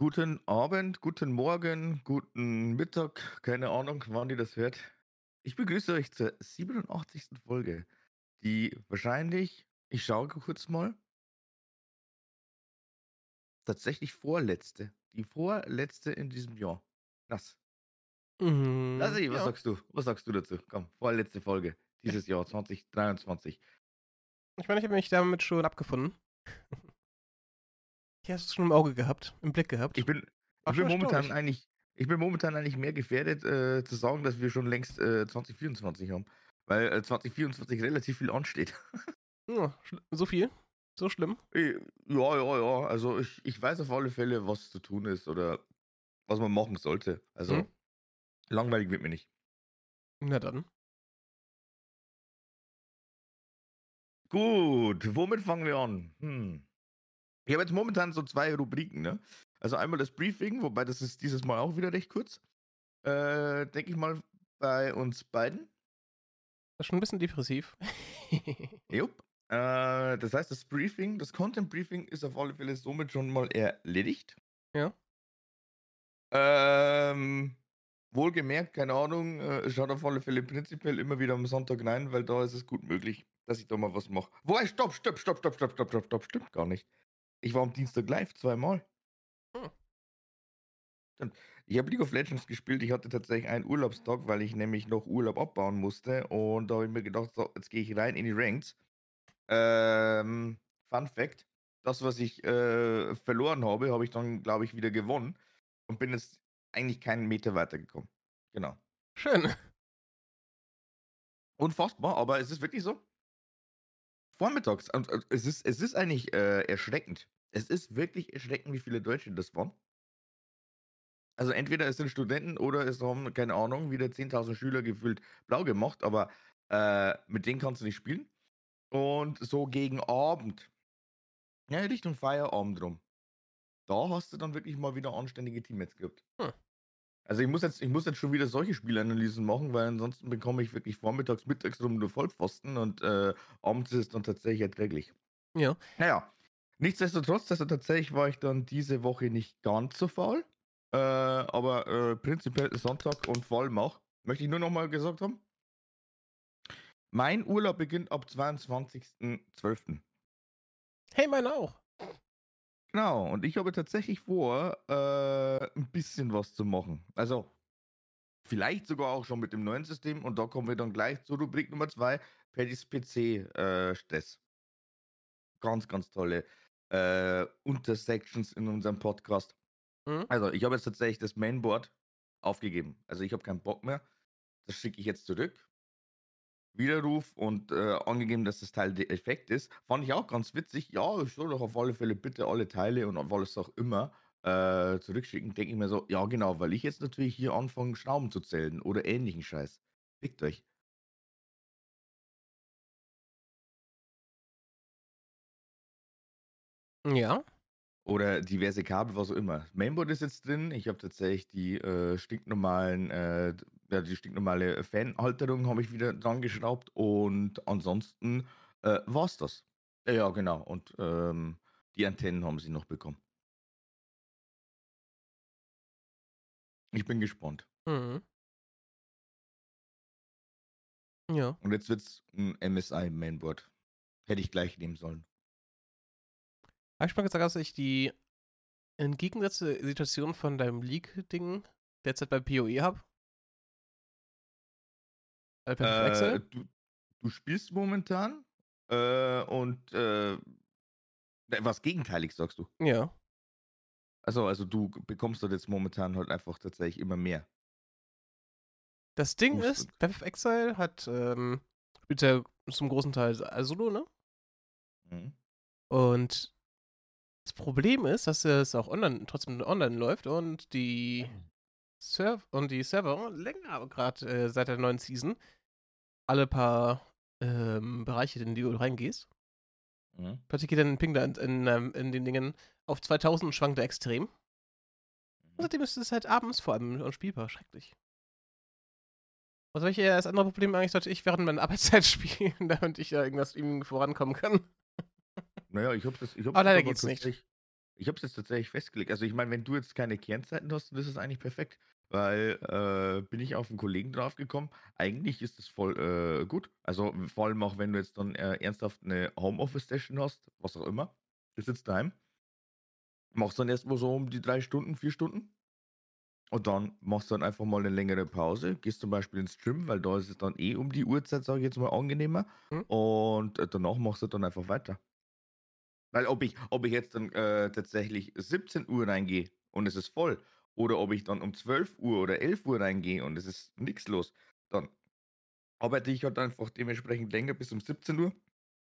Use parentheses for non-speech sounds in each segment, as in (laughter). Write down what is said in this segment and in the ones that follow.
Guten Abend, guten Morgen, guten Mittag, keine Ahnung, wann ihr das hört. Ich begrüße euch zur 87. Folge, die wahrscheinlich, ich schaue kurz mal, tatsächlich vorletzte, die vorletzte in diesem Jahr. Krass. Mhm, Lassi, was ja. sagst du? Was sagst du dazu? Komm, vorletzte Folge dieses Jahr (laughs) 2023. Ich meine, ich habe mich damit schon abgefunden. (laughs) Ich habe es schon im Auge gehabt, im Blick gehabt. Ich bin, ich bin momentan eigentlich, ich bin momentan eigentlich mehr gefährdet äh, zu sagen, dass wir schon längst äh, 2024 haben, weil äh, 2024 relativ viel ansteht. (laughs) Ja, so viel? So schlimm? Äh, Ja, ja, ja. Also ich, ich weiß auf alle Fälle, was zu tun ist oder was man machen sollte. Also Mhm. langweilig wird mir nicht. Na dann. Gut, womit fangen wir an? Hm. Ich habe jetzt momentan so zwei Rubriken, ne? Also einmal das Briefing, wobei das ist dieses Mal auch wieder recht kurz. Äh, denke ich mal bei uns beiden. Das ist schon ein bisschen depressiv. (laughs) Jupp. Äh, das heißt, das Briefing, das Content Briefing ist auf alle Fälle somit schon mal erledigt. Ja. Ähm, wohlgemerkt, keine Ahnung, äh, schaut auf alle Fälle prinzipiell immer wieder am Sonntag rein, weil da ist es gut möglich, dass ich da mal was mache. Wobei, stopp, stopp, stopp, stopp, stopp, stopp, stopp, stopp, stimmt gar nicht. Ich war am Dienstag live zweimal. Hm. Ich habe League of Legends gespielt. Ich hatte tatsächlich einen Urlaubstag, weil ich nämlich noch Urlaub abbauen musste. Und da habe ich mir gedacht, so, jetzt gehe ich rein in die Ranks. Ähm, Fun Fact: Das, was ich äh, verloren habe, habe ich dann, glaube ich, wieder gewonnen. Und bin jetzt eigentlich keinen Meter weitergekommen. Genau. Schön. Unfassbar, aber es ist wirklich so. Vormittags, äh, es ist, es ist eigentlich äh, erschreckend. Es ist wirklich erschreckend, wie viele Deutsche das waren. Also entweder es sind Studenten oder es haben, keine Ahnung, wieder 10.000 Schüler gefühlt blau gemacht, aber äh, mit denen kannst du nicht spielen. Und so gegen Abend, ja, Richtung Feierabend rum, da hast du dann wirklich mal wieder anständige Teammates gehabt. Hm. Also ich muss, jetzt, ich muss jetzt schon wieder solche Spielanalysen machen, weil ansonsten bekomme ich wirklich vormittags, mittags rum nur Vollpfosten und äh, abends ist es dann tatsächlich erträglich. Ja. Naja, nichtsdestotrotz, also tatsächlich war ich dann diese Woche nicht ganz so faul. Äh, aber äh, prinzipiell Sonntag und vor allem auch, möchte ich nur noch mal gesagt haben, mein Urlaub beginnt ab 22.12. Hey, meine auch. Genau, und ich habe tatsächlich vor, äh, ein bisschen was zu machen. Also, vielleicht sogar auch schon mit dem neuen System und da kommen wir dann gleich zur Rubrik Nummer 2, Paddys PC-Stress. ganz, ganz tolle äh, Untersections in unserem Podcast. Mhm. Also, ich habe jetzt tatsächlich das Mainboard aufgegeben. Also, ich habe keinen Bock mehr. Das schicke ich jetzt zurück. Widerruf und äh, angegeben, dass das Teil defekt ist. Fand ich auch ganz witzig. Ja, ich soll doch auf alle Fälle bitte alle Teile und auf alles auch immer äh, zurückschicken. Denke ich mir so, ja, genau, weil ich jetzt natürlich hier anfange, Schrauben zu zählen oder ähnlichen Scheiß. Fickt euch. Ja. Oder diverse Kabel, was auch immer. Mainboard ist jetzt drin. Ich habe tatsächlich die äh, stinknormalen, äh, ja, die stinknormale Fanhalterung habe ich wieder dran geschraubt und ansonsten äh, war's das. Ja, ja, genau. Und ähm, die Antennen haben sie noch bekommen. Ich bin gespannt. Mhm. Ja. Und jetzt wird's ein MSI Mainboard. Hätte ich gleich nehmen sollen. Habe ich mal gesagt, dass ich die entgegengesetzte Situation von deinem Leak-Ding derzeit bei PoE habe? Äh, du, du spielst momentan äh, und äh, was gegenteilig sagst du? Ja. Also, also du bekommst dort jetzt momentan halt einfach tatsächlich immer mehr. Das Ding Boost ist, Path of Exile hat, ähm, spielt ja zum großen Teil Solo, ne? Mhm. Und das Problem ist, dass es auch online, trotzdem online läuft und die Serv und die Server länger gerade äh, seit der neuen Season alle paar ähm, Bereiche, in die du reingehst. Mhm. Plötzlich geht dann ein Ping da in, in, ähm, in den Dingen auf 2000 und schwankt er extrem. Und Mhm. seitdem ist es halt abends vor allem unspielbar. Schrecklich. Was soll ich eher als andere Problem eigentlich, sollte ich während meiner (laughs) Arbeitszeit spielen, damit ich ja irgendwas irgendwie vorankommen kann. Naja, ich hab's das, ich hab's Aber leider das geht's nicht. Ich habe es jetzt tatsächlich festgelegt. Also ich meine, wenn du jetzt keine Kernzeiten hast, dann ist es eigentlich perfekt. Weil äh, bin ich auf einen Kollegen draufgekommen. Eigentlich ist es voll äh, gut. Also vor allem auch, wenn du jetzt dann äh, ernsthaft eine Homeoffice-Session hast, was auch immer. Du sitzt daheim. Machst dann erstmal so um die drei Stunden, vier Stunden. Und dann machst du dann einfach mal eine längere Pause. Gehst zum Beispiel ins Gym, weil da ist es dann eh um die Uhrzeit, sage ich jetzt mal, angenehmer. Mhm. Und äh, danach machst du dann einfach weiter. Weil ob ich, ob ich jetzt dann äh, tatsächlich 17 Uhr reingehe und es ist voll, oder ob ich dann um 12 Uhr oder 11 Uhr reingehe und es ist nichts los, dann arbeite ich halt einfach dementsprechend länger bis um 17 Uhr,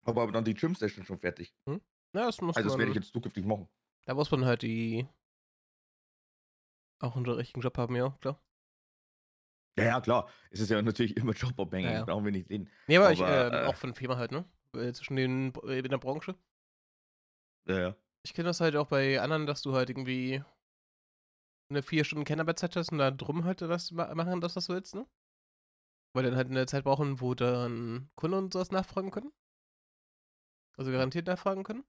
habe aber dann die Gym-Session schon fertig. Ja, das muss Also das werde ich man. jetzt zukünftig machen. Da muss man halt die. Auch einen richtigen Job haben, ja, klar. Ja, ja, klar. Es ist ja natürlich immer jobabhängig, Ja, ja. brauchen wir nicht reden. Nee, aber, ich, Aber, ähm, äh, auch von Firma halt, ne? Äh, Zwischen den äh, in der Branche. Ja, ja. Ich kenne das halt auch bei anderen, dass du halt irgendwie eine vier Stunden Kernarbeitszeit hast und da drum halt das ma- machen, das willst, ne? Weil dann halt eine Zeit brauchen, wo dann Kunden und sowas nachfragen können. Also garantiert nachfragen können.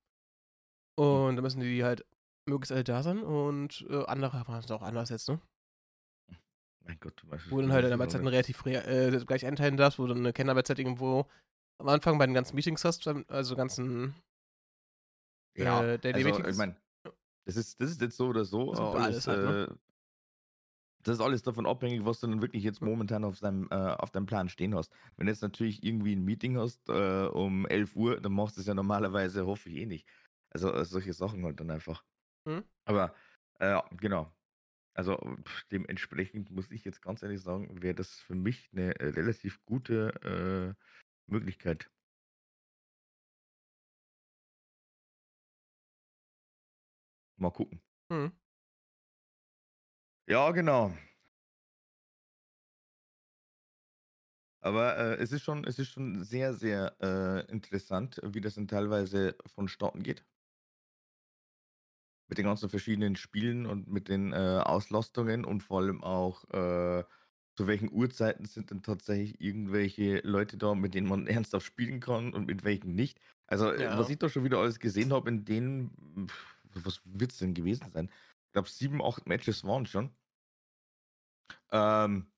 Und dann müssen die halt möglichst alle da sein und äh, andere machen es auch anders jetzt, ne? Mein Gott, du weißt Wo dann du halt es Arbeitszeiten aber. relativ äh, gleich einteilen darfst, wo du eine Kernarbeitszeit irgendwo am Anfang bei den ganzen Meetings hast, also ganzen Ja, äh, Daily also ich Meetings. meine, das ist, das ist jetzt so oder so Das ist alles, alles halt, ne? äh, das ist alles davon abhängig, was du dann wirklich jetzt momentan auf deinem, äh, auf deinem Plan stehen hast. Wenn du jetzt natürlich irgendwie ein Meeting hast äh, um 11 Uhr, dann machst du es ja normalerweise, hoffe ich eh nicht. Also äh, solche Sachen halt dann einfach. Mhm. Aber äh, ja, genau. Also pff, dementsprechend muss ich jetzt ganz ehrlich sagen, wäre das für mich eine äh, relativ gute äh, Möglichkeit. Mal gucken. Mhm. Ja, genau. Aber äh, es ist schon, es ist schon sehr, sehr äh, interessant, wie das dann teilweise vonstatten geht. Mit den ganzen verschiedenen Spielen und mit den äh, Auslastungen und vor allem auch, äh, zu welchen Uhrzeiten sind denn tatsächlich irgendwelche Leute da, mit denen man (laughs) ernsthaft spielen kann und mit welchen nicht. Also, äh, was Ja. ich da schon wieder alles gesehen habe, in denen, pf, was wird es denn gewesen sein? Ich glaube, sieben, acht Matches waren schon. Ähm,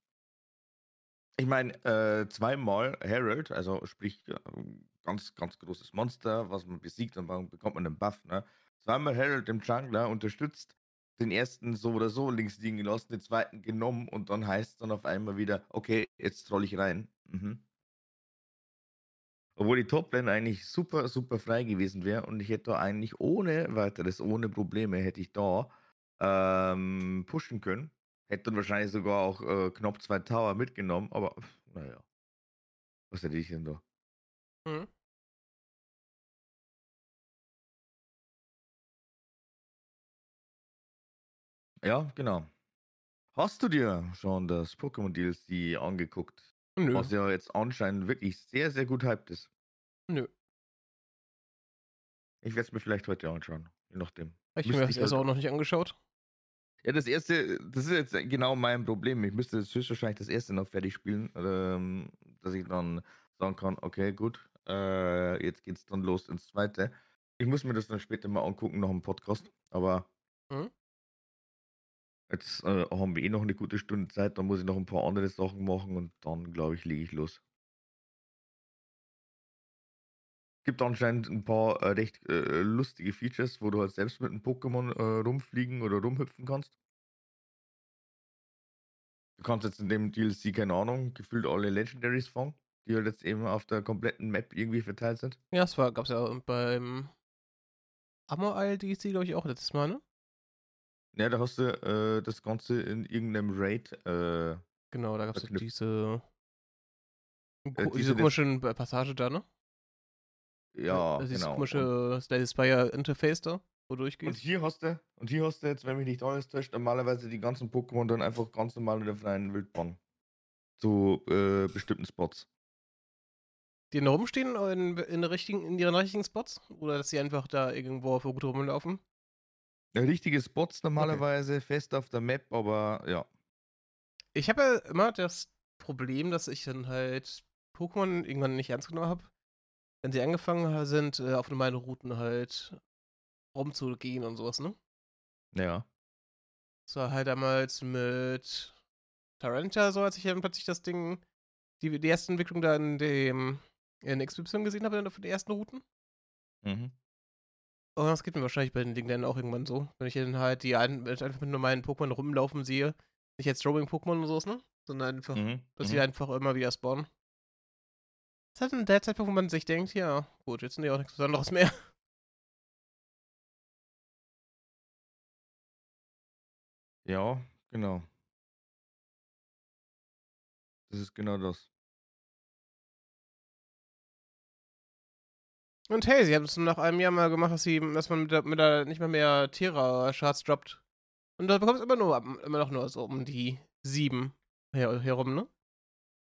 ich meine, äh, zweimal Herald, also sprich, ganz, ganz großes Monster, was man besiegt und dann bekommt man einen Buff, ne? Zweimal Herald im Jungler unterstützt, den ersten so oder so links liegen gelassen, den zweiten genommen und dann heißt es dann auf einmal wieder, okay, jetzt troll ich rein. Mhm. Obwohl die Toplane eigentlich super, super frei gewesen wäre und ich hätte da eigentlich ohne weiteres, ohne Probleme, hätte ich da ähm, pushen können. Hätte dann wahrscheinlich sogar auch äh, knapp zwei Tower mitgenommen, aber naja. Was hätte ich denn da? Mhm. Ja, genau. Hast du dir schon das Pokémon DLC angeguckt? Nö. Was ja jetzt anscheinend wirklich sehr, sehr gut hyped ist. Nö. Ich werde es mir vielleicht heute anschauen, je nachdem. Ich habe mir das erste halt- auch noch nicht angeschaut. Ja, das erste, das ist jetzt genau mein Problem. Ich müsste höchstwahrscheinlich das erste noch fertig spielen, ähm, dass ich dann sagen kann, okay, gut, äh, jetzt geht's dann los ins zweite. Ich muss mir das dann später mal angucken, noch im Podcast, aber Mhm. Jetzt äh, haben wir eh noch eine gute Stunde Zeit, dann muss ich noch ein paar andere Sachen machen und dann, glaube ich, lege ich los. Gibt anscheinend ein paar äh, recht äh, lustige Features, wo du halt selbst mit einem Pokémon äh, rumfliegen oder rumhüpfen kannst. Du kannst jetzt in dem DLC, keine Ahnung, gefühlt alle Legendaries fangen, die halt jetzt eben auf der kompletten Map irgendwie verteilt sind. Ja, das war, gab's ja beim Amor Isle DLC, glaube ich, auch letztes Mal, ne? Ja, da hast du äh, das Ganze in irgendeinem Raid. Äh, Genau, da ja Verknüpft. diese, ko- diese diese Pa- Passage da, ne? ja, Also dieses genau. Und, komische Slay Spire Interface da, wo du und durchgehst. hier hast du, und hier hast du jetzt, wenn mich nicht alles täuscht, normalerweise die ganzen Pokémon dann einfach ganz normal in der freien Wildbahn. Zu äh, bestimmten Spots. Die da rumstehen in, in, der richtigen, in ihren richtigen Spots? Oder dass sie einfach da irgendwo auf der Route rumlaufen? Richtige Spots normalerweise, fest auf der Map, aber ja. Ich habe ja immer das Problem, dass ich dann halt Pokémon irgendwann nicht ernst genommen habe. Wenn sie angefangen sind, äh, auf normalen Routen halt rumzugehen und sowas, ne? Ja. Das war halt damals mit Taranta so, als ich dann plötzlich das Ding, die, die erste Entwicklung da in dem in XY gesehen habe, für die ersten Routen. Mhm. Und das geht mir wahrscheinlich bei den Dingen dann auch irgendwann so. Wenn ich dann halt die ein, einfach mit normalen Pokémon rumlaufen sehe, nicht jetzt Roaming-Pokémon oder sowas, ne? Sondern einfach, Mhm. dass mhm. sie einfach immer wieder spawnen. Das ist halt in der Zeitpunkt, wo man sich denkt, ja, gut, jetzt sind die auch nichts Besonderes mehr. (laughs) Ja, genau. Das ist genau das. Und hey, sie haben es nach einem Jahr mal gemacht, dass, sie, dass man mit der, mit der nicht mal mehr Tierra-Charts droppt. Und da bekommst du immer nur immer noch nur so um die sieben her, herum, ne?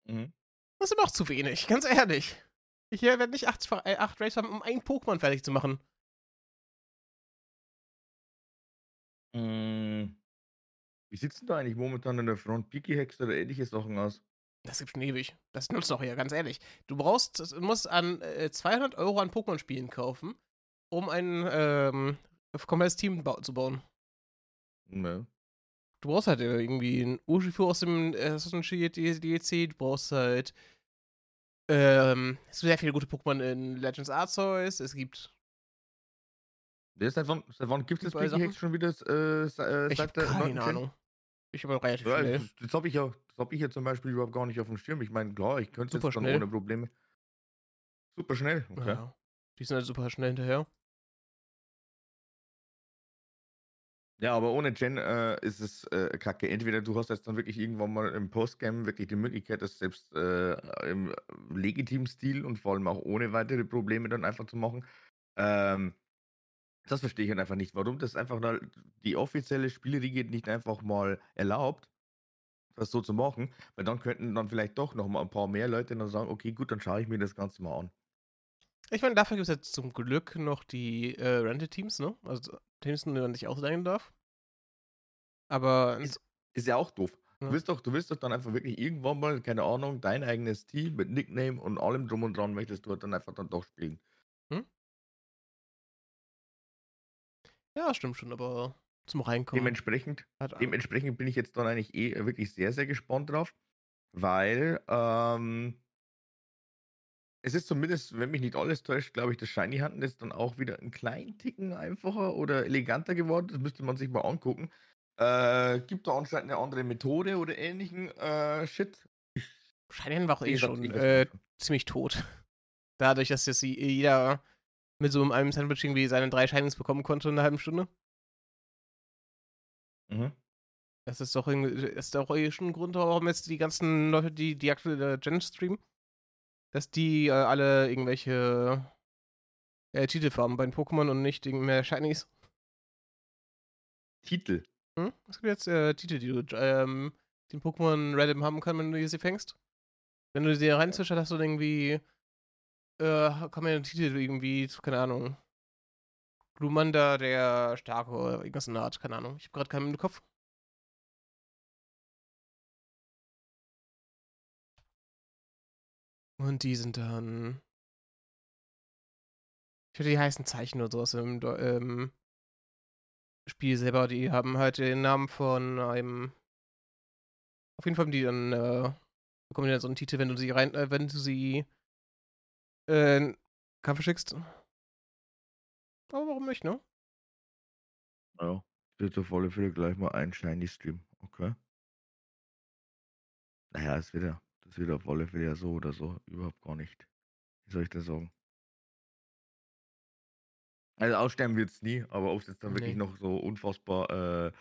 Mhm. Das ist immer noch zu wenig, ganz ehrlich. Ich werde nicht acht, äh, acht Race haben, um ein Pokémon fertig zu machen. Mm. Wie sieht's denn da eigentlich momentan in der Front Piki Hex oder ähnliche Sachen aus? Das gibt schon ewig. Das nutzt doch hier, ganz ehrlich. Du brauchst, du musst an äh, 200 Euro an Pokémon-Spielen kaufen, um ein ähm, komplettes Team ba zu bauen. Ja. Du brauchst halt äh, irgendwie ein Urshifu aus dem äh, Assassin's Creed DLC, du brauchst halt ähm, es gibt sehr viele gute Pokémon in Legends Arceus, es gibt seit wann, seit wann gibt es Hex Sachen? schon wieder äh, äh, ich seit habe der keine? Ahnung. Ich habe relativ Ja, schnell. das, habe ich ja, das habe ich ja zum Beispiel überhaupt gar nicht auf dem Schirm. Ich meine, klar, ich könnte es Super jetzt schnell. ohne Probleme. Super schnell, okay. Ja, die sind halt super schnell hinterher. Ja, aber ohne Gen äh, ist es äh, kacke. Entweder du hast jetzt dann wirklich irgendwann mal im Postgame wirklich die Möglichkeit, das selbst äh, im legitimen Stil und vor allem auch ohne weitere Probleme dann einfach zu machen. Ähm, das verstehe ich halt einfach nicht, warum das einfach da die offizielle Spielriege nicht einfach mal erlaubt, das so zu machen, weil dann könnten dann vielleicht doch noch mal ein paar mehr Leute dann sagen, okay, gut, dann schaue ich mir das Ganze mal an. Ich meine, dafür gibt es jetzt zum Glück noch die äh, Rented-Teams, ne? Also Teams, die man sich ausleihen darf. Aber Ist, ist ja auch doof. Ja. Du willst doch, du willst doch dann einfach wirklich irgendwann mal, keine Ahnung, dein eigenes Team mit Nickname und allem drum und dran möchtest du halt dann einfach dann doch spielen. Ja, stimmt schon, aber zum Reinkommen. Dementsprechend, dementsprechend bin ich jetzt dann eigentlich eh wirklich sehr, sehr gespannt drauf, weil ähm, es ist zumindest, wenn mich nicht alles täuscht, glaube ich, das Shiny Hunten ist dann auch wieder einen kleinen Ticken einfacher oder eleganter geworden. Das müsste man sich mal angucken. Äh, gibt da anscheinend eine andere Methode oder ähnlichen äh, Shit. Scheinen war auch eh schon äh, ziemlich tot. (laughs) Dadurch, dass jetzt jeder mit so einem Sandwich irgendwie seine drei Shinies bekommen konnte in einer halben Stunde. Mhm. Das ist doch irgendwie, ist doch schon ein Grund, warum jetzt die ganzen Leute, die die aktuelle Gen streamen, dass die äh, alle irgendwelche äh, Titel farmen bei den Pokémon und nicht mehr Shinies. Titel. Hm? Es gibt jetzt äh, Titel, die du ähm, den Pokémon random haben kannst, wenn du sie fängst. Wenn du sie reinzwischst, hast du irgendwie äh, kann man einen Titel irgendwie, keine Ahnung. Glumanda, der Starke oder irgendwas in der Art, keine Ahnung. Ich habe gerade keinen im Kopf. Und die sind dann. Ich würde die heißen Zeichen oder sowas im, im Spiel selber. Die haben halt den Namen von einem. Auf jeden Fall haben die dann. Äh, bekommen die dann so einen Titel, wenn du sie rein. Äh, wenn du sie. Äh, Kampf schickst. Aber warum nicht, ne? Ja. Wird auf alle Fälle gleich mal ein Shiny Stream. Okay. Naja, es wird ja, das wird auf alle Fälle ja so oder so überhaupt gar nicht. Wie soll ich das sagen? Also aussterben wird es nie, aber ob es jetzt dann wirklich Nee. noch so unfassbar äh,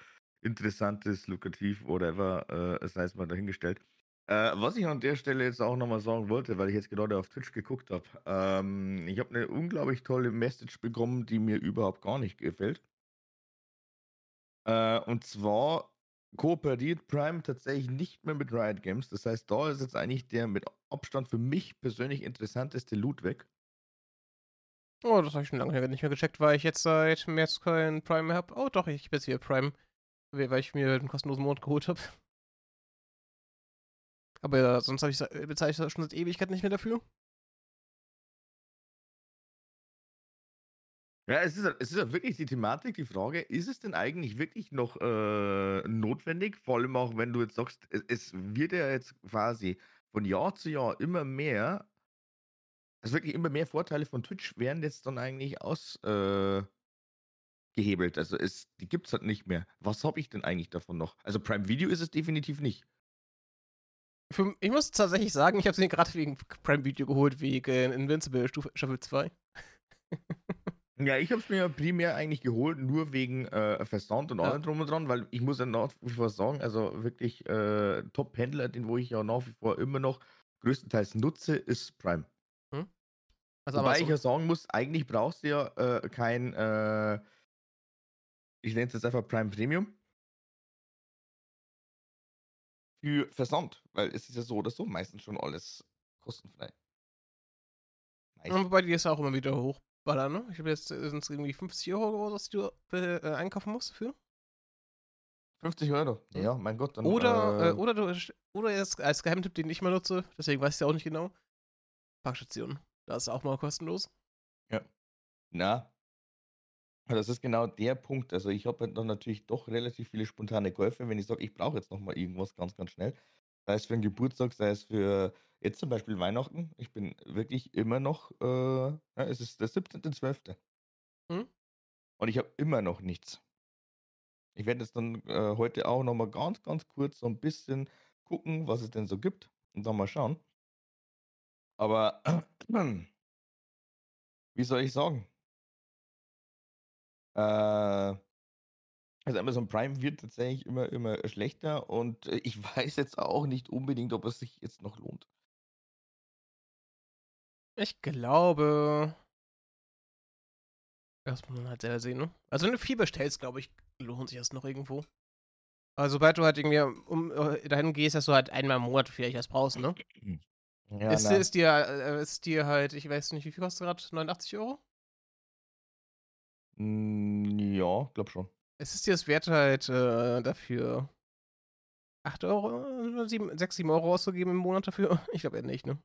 interessant ist, lukrativ, whatever, äh, sei es mal dahingestellt. Äh, was ich an der Stelle jetzt auch nochmal sagen wollte, weil ich jetzt gerade auf Twitch geguckt habe, ähm, ich habe eine unglaublich tolle Message bekommen, die mir überhaupt gar nicht gefällt. Äh, und zwar kooperiert Prime tatsächlich nicht mehr mit Riot Games. Das heißt, da ist jetzt eigentlich der mit Abstand für mich persönlich interessanteste Loot weg. Oh, das habe ich schon lange nicht mehr gecheckt, weil ich jetzt seit März kein Prime mehr habe. Oh, doch, ich bin jetzt hier Prime. Weil ich mir einen kostenlosen Monat geholt habe. Aber sonst habe ich bezahle ich das schon seit Ewigkeit nicht mehr dafür. Ja, es ist, es ist wirklich die Thematik, die Frage, ist es denn eigentlich wirklich noch äh, notwendig? Vor allem auch, wenn du jetzt sagst, es, es wird ja jetzt quasi von Jahr zu Jahr immer mehr, also wirklich immer mehr Vorteile von Twitch werden jetzt dann eigentlich ausgehebelt. Äh, also es, die gibt es halt nicht mehr. Was habe ich denn eigentlich davon noch? Also Prime Video ist es definitiv nicht. Für, ich muss tatsächlich sagen, ich habe sie gerade wegen Prime Video geholt, wegen Invincible Stufe, Staffel 2. Ja, ich habe es mir primär eigentlich geholt, nur wegen äh, Versand und Ja. allem drum und dran, weil ich muss ja nach wie vor sagen, also wirklich äh, Top-Händler, den wo ich ja nach wie vor immer noch größtenteils nutze, ist Prime. Also Wobei ich ja sagen muss, eigentlich brauchst du ja äh, kein, äh, ich nenne es jetzt einfach Prime Premium für Versand, weil es ist ja so oder so meistens schon alles kostenfrei. Meistens. Wobei die ist auch immer wieder hochballern, ne? Ich habe jetzt äh, sind es irgendwie 50 Euro was du äh, äh, einkaufen musst dafür. 50 Euro. Hm. Ja, mein Gott, dann. Oder, äh, äh, oder du oder jetzt als Geheimtipp, den ich mal nutze, deswegen weiß ich ja auch nicht genau. Parkstation. Da ist auch mal kostenlos. Na, das ist genau der Punkt. Also ich habe dann natürlich doch relativ viele spontane Käufe, wenn ich sage, ich brauche jetzt noch mal irgendwas ganz, ganz schnell. Sei es für einen Geburtstag, sei es für jetzt zum Beispiel Weihnachten. Ich bin wirklich immer noch, äh, ja, es ist der 17.12. Hm? Und ich habe immer noch nichts. Ich werde jetzt dann äh, heute auch noch mal ganz, ganz kurz so ein bisschen gucken, was es denn so gibt und dann mal schauen. Aber (clears throat) wie soll ich sagen? Äh, also Amazon Prime wird tatsächlich immer, immer schlechter und äh, ich (laughs) weiß jetzt auch nicht unbedingt, ob es sich jetzt noch lohnt. Ich glaube. Das muss man halt selber sehen, ne? Also wenn du viel bestellst, glaube ich, lohnt sich das noch irgendwo. Aber sobald du halt irgendwie um, äh, dahin gehst, dass du halt einmal im Monat vielleicht was brauchst, ne? Ja, ist, ist, dir, äh, ist dir halt, ich weiß nicht, wie viel kostet gerade? 89 Euro? Mm, ja, glaub schon. Es ist dir das wert, halt äh, dafür 8 Euro, 7, 6, 7 Euro auszugeben im Monat dafür? (laughs) Ich glaube eher nicht, ne?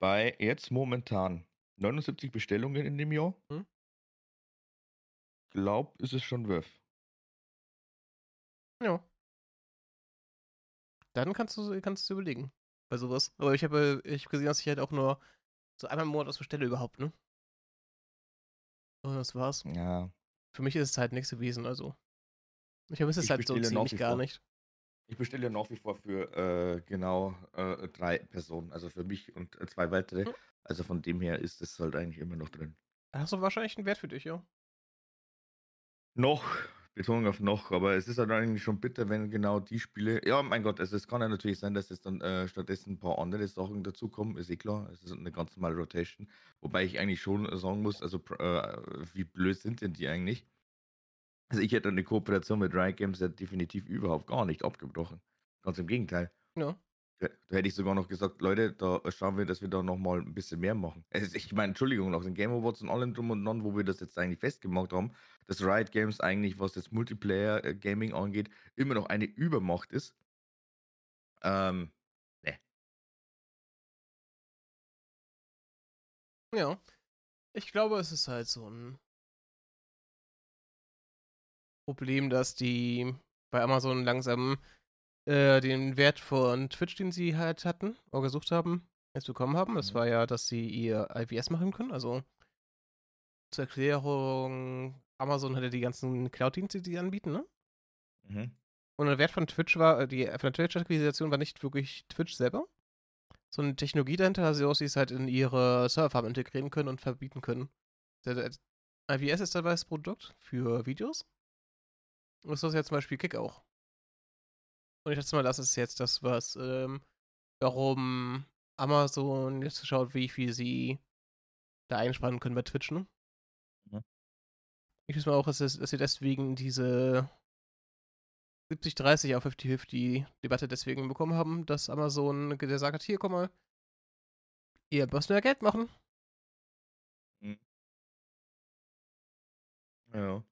Bei jetzt momentan 79 Bestellungen in dem Jahr, Hm? glaub, ist es schon worth. Ja. Dann kannst du kannst du überlegen bei sowas. Aber ich habe ich hab gesehen, dass ich halt auch nur so einmal im Monat was bestelle überhaupt, ne? Und das war's. Ja, Für mich ist es halt nichts gewesen, also. Ich vermisse es Ich halt so ziemlich gar vor. nicht. ich bestelle ja nach wie vor für äh, genau äh, drei Personen, also für mich und äh, zwei weitere. Hm. Also von dem her ist es halt eigentlich immer noch drin. Hast du wahrscheinlich einen Wert für dich, ja. Noch, Betonung auf noch, aber es ist halt eigentlich schon bitter, wenn genau die Spiele. Ja, mein Gott, also es kann ja natürlich sein, dass jetzt dann äh, stattdessen ein paar andere Sachen dazukommen, ist eh klar. Es ist eine ganz normale Rotation. Wobei ich eigentlich schon sagen muss, also äh, wie blöd sind denn die eigentlich? Also ich hätte eine Kooperation mit Riot Games ja definitiv überhaupt gar nicht abgebrochen. Ganz im Gegenteil. Ja. Da, hätte ich sogar noch gesagt, Leute, da schauen wir, dass wir da nochmal ein bisschen mehr machen. Also ich meine, Entschuldigung, nach den Game Awards und allem drum und dran, wo wir das jetzt eigentlich festgemacht haben, dass Riot Games eigentlich, was jetzt Multiplayer äh, angeht, immer noch eine Übermacht ist. Ähm, Ja. Ich glaube, es ist halt so ein Problem, dass die bei Amazon langsam äh, den Wert von Twitch, den sie halt hatten, oder gesucht haben, jetzt bekommen haben. Das Mhm. war ja, dass sie ihr IPS machen können. Also zur Erklärung, Amazon hatte die ganzen Cloud-Dienste, die sie anbieten, ne? mhm. Und der Wert von Twitch war, äh, die von der Twitch-Akquisition war nicht wirklich Twitch selber, sondern die Technologie dahinter, also sie es halt in ihre Serverfarm integrieren können und verbieten können. IPS ist dabei das Produkt für Videos. Und das ist ja zum Beispiel Kick auch. Und ich dachte mal, das ist jetzt das, was, ähm, warum Amazon jetzt schaut, wie viel sie da einsparen können bei Twitch, ne? Mhm. Ich weiß mal auch, dass, dass sie deswegen diese 70-30 auf 50-50 Debatte deswegen bekommen haben, dass Amazon gesagt hat, hier, komm mal, ihr müsst mehr Geld machen. Ja.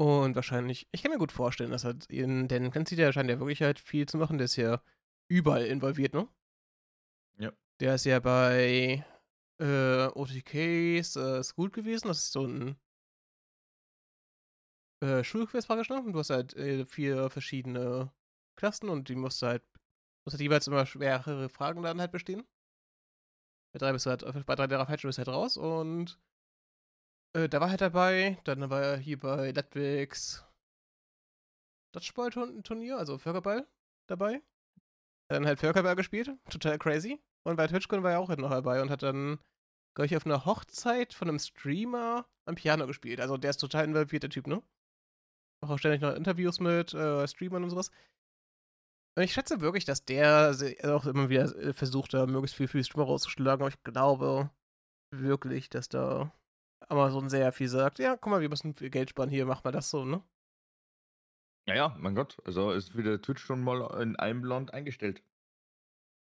Und wahrscheinlich, ich kann mir gut vorstellen, dass halt, in, denn Clancy, der scheint ja wirklich halt viel zu machen, der ist ja überall involviert, ne? Ja. Der ist ja bei äh, OTKs äh, School gewesen. Das ist so ein äh, Schulquiz praktisch, ne? Und du hast halt äh, vier verschiedene Klassen und die musst du halt, musst halt jeweils immer schwerere Fragen dann halt bestehen. Bei drei bist du halt, bei drei der falschen bist du halt raus und äh, da war halt dabei, dann war er hier bei Ludwigs Dodgeball-Turnier, also Völkerball dabei. Dann halt Völkerball gespielt, total crazy. Und bei TwitchCon war er auch noch dabei und hat dann, glaube ich, auf einer Hochzeit von einem Streamer am Piano gespielt. Also der ist total involviert, der Typ, ne? Macht auch ständig noch Interviews mit äh, Streamern und sowas. Und ich schätze wirklich, dass der auch immer wieder äh, versucht, da möglichst viel für die Streamer rauszuschlagen. Aber ich glaube wirklich, dass da Amazon sehr viel sagt. Ja, guck mal, wir müssen viel Geld sparen. Hier, mach mal das so, ne? Ja, ja, mein Gott. Also ist wieder Twitch schon mal in einem Land eingestellt.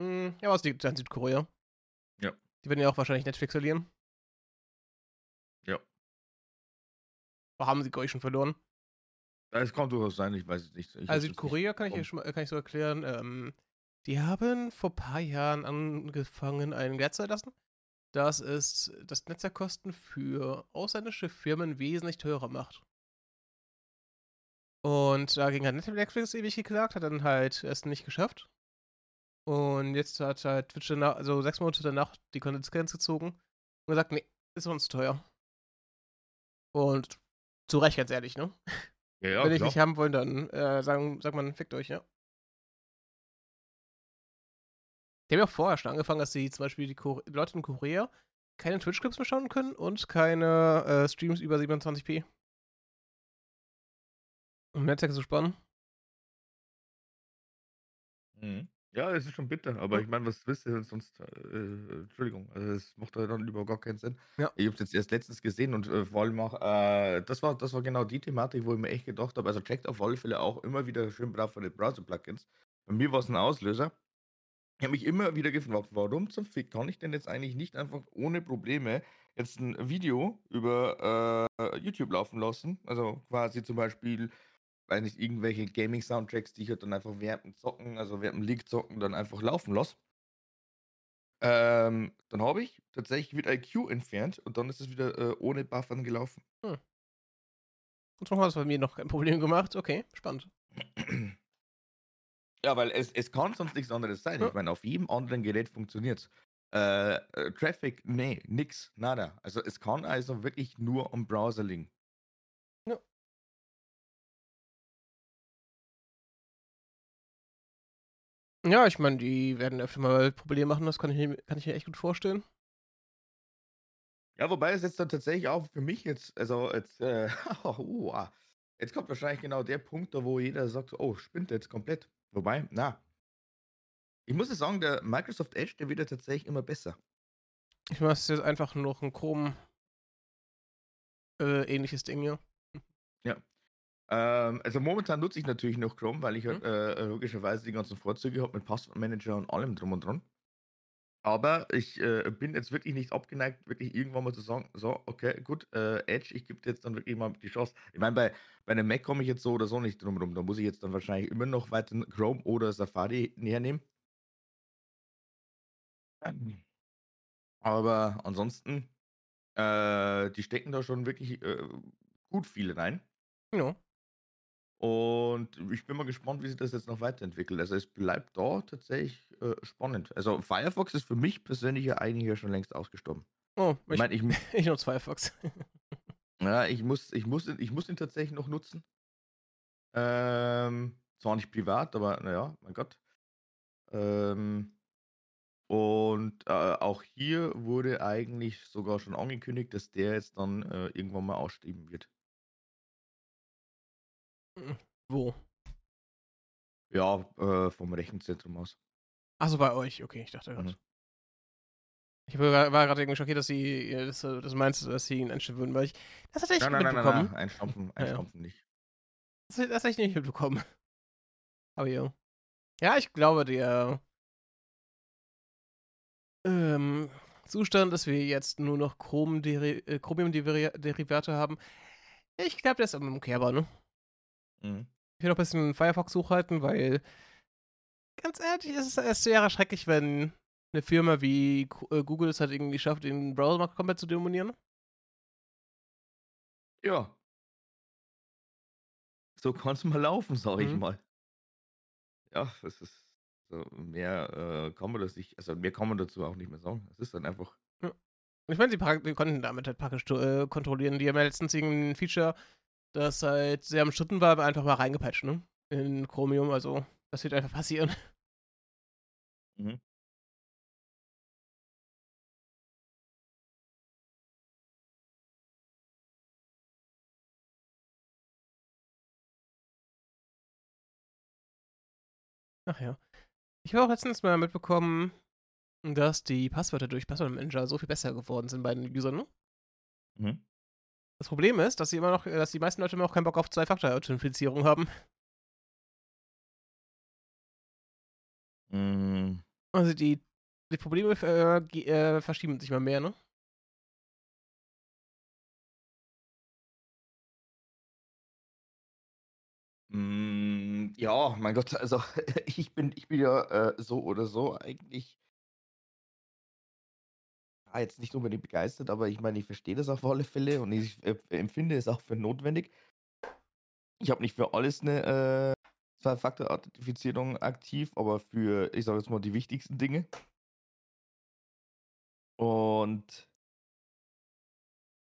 Hm, ja, was liegt an Südkorea? Ja. Die werden ja auch wahrscheinlich Netflix verlieren. Ja. Oder haben sie euch schon verloren? Es kann durchaus sein, ich weiß es nicht. Ich also Südkorea kann ich, ja schon mal, kann ich so erklären. Ähm, die haben vor ein paar Jahren angefangen, ein Gesetz zu lassen, dass es das Netzwerkkosten für ausländische Firmen wesentlich teurer macht. Und dagegen hat Netflix ewig geklagt, hat dann halt es nicht geschafft. Und jetzt hat halt Twitch danach, also sechs Monate danach, die Konsequenz gezogen und gesagt, nee, ist uns teuer. Und zu Recht, ganz ehrlich, ne? Ja, Wenn ich klar. nicht haben wollen, dann äh, sagen, sagt man, fickt euch, ja. Die haben ja auch vorher schon angefangen, dass sie zum Beispiel die, Kore Leute in Korea keine Twitch-Clips mehr schauen können und keine äh, Streams über 27p. Um Netzwerk zu spannen. Mhm. Ja, es ist schon bitter, aber ich meine, was wisst ihr sonst? Äh, Entschuldigung, also das macht ja dann überhaupt gar keinen Sinn. Ja. Ich habe es jetzt erst letztens gesehen und äh, vor allem auch, äh, das, war, das war genau die Thematik, wo ich mir echt gedacht habe, also checkt auf alle Fälle auch immer wieder schön brav von den Browser-Plugins. Bei mir war es ein Auslöser. Ich habe mich immer wieder gefragt, warum zum Fick kann ich denn jetzt eigentlich nicht einfach ohne Probleme jetzt ein Video über äh, YouTube laufen lassen? Also quasi zum Beispiel weiß nicht, irgendwelche Gaming-Soundtracks, die ich halt dann einfach während dem Zocken, also während dem League-Zocken dann einfach laufen lasse. Ähm, dann habe ich tatsächlich wieder IQ entfernt und dann ist es wieder äh, ohne Buffern gelaufen. Und so hat es bei mir noch kein Problem gemacht. Okay, spannend. (clears throat) Ja, weil es, es kann sonst nichts anderes sein. Ja. Ich meine, auf jedem anderen Gerät funktioniert äh, äh, Traffic, nee, nix, nada. Also es kann also wirklich nur am Browser liegen. Ja, ich meine, die werden öfter mal Probleme machen, das kann ich, mir- kann ich mir echt gut vorstellen. Ja, wobei es jetzt dann tatsächlich auch für mich jetzt, also jetzt, äh, (laughs) ah, jetzt kommt wahrscheinlich genau der Punkt, da wo jeder sagt, oh, spinnt jetzt komplett. Wobei, na, ich muss jetzt sagen, der Microsoft Edge, der wird ja tatsächlich immer besser. Ich ist jetzt einfach noch ein Chrome äh, ähnliches Ding hier. Ähm, also momentan nutze ich natürlich noch Chrome, weil ich halt, Mhm. äh, logischerweise die ganzen Vorzüge habe mit Passwortmanager und allem drum und dran. Aber ich äh, bin jetzt wirklich nicht abgeneigt, wirklich irgendwann mal zu sagen, so, okay, gut, äh, Edge, ich gebe dir jetzt dann wirklich mal die Chance. Ich meine, bei, bei einem Mac komme ich jetzt so oder so nicht drum rum. Da muss ich jetzt dann wahrscheinlich immer noch weiter Chrome oder Safari hernehmen. Aber ansonsten, äh, die stecken da schon wirklich äh, gut viel rein. Ja. Und ich bin mal gespannt, wie sich das jetzt noch weiterentwickelt. Also es bleibt da tatsächlich äh, spannend. Also Firefox ist für mich persönlich ja eigentlich ja schon längst ausgestorben. Oh, Ich ich, meine, ich, (laughs) ich nutze Firefox. (laughs) ja, ich, muss, ich, muss, ihn- ich muss ihn tatsächlich noch nutzen. Ähm, zwar nicht privat, aber naja, mein Gott. Ähm, und äh, auch hier wurde eigentlich sogar schon angekündigt, dass der jetzt dann äh, irgendwann mal aussterben wird. Wo? Ja, äh, vom Rechenzentrum aus. Achso, bei euch. Okay, ich dachte gerade. Mhm. Ich war gerade irgendwie schockiert, dass sie, äh, du- dass du meinst, dass sie ihn einstellen würden, weil ich. Das hatte ich Nein, nicht nein, nein, nein, mitbekommen. nein, einstampfen, (laughs) Ja, einstampfen nicht. Das, das hatte ich nicht mitbekommen. (laughs) Aber ja. Ja, ich glaube, der ähm, Zustand, dass wir jetzt nur noch äh, Chromium-Derivate haben, ich glaube, der ist umkehrbar, ne? Mhm. Ich will noch ein bisschen Firefox hochhalten, weil ganz ehrlich, es ist, es wäre schrecklich, wenn eine Firma wie äh, Google es halt irgendwie schafft, den Browser mal komplett zu demonieren. Ja. So kann es mal laufen, sag ich Mhm. mal. Ja, es ist so mehr äh, kann man das nicht, also mehr kann man dazu auch nicht mehr sagen. Es ist dann einfach. Und ich meine, sie, konnten damit halt praktisch äh, kontrollieren. Die haben ja letztens irgendein Feature, das halt sehr umstritten war, aber einfach mal reingepeitscht, ne? In Chromium, also das wird einfach passieren. (laughs) Mhm. Ach ja. Ich habe auch letztens mal mitbekommen, dass die Passwörter durch Passwortmanager so viel besser geworden sind bei den Usern. Ne? Mhm. Das Problem ist, dass sie immer noch, dass die meisten Leute immer noch keinen Bock auf Zwei-Faktor-Authentifizierung haben. Mm, Also die, die Probleme äh, äh, verschieben sich mal mehr, ne? mm, ja, mein Gott, also (laughs) ich bin, ich bin ja äh, so oder so eigentlich ah, jetzt nicht unbedingt begeistert, aber ich meine, ich verstehe das auf alle Fälle und ich äh, empfinde es auch für notwendig. Ich habe nicht für alles eine äh, Zwei-Faktor-Authentifizierung aktiv, aber für, ich sage jetzt mal, die wichtigsten Dinge. Und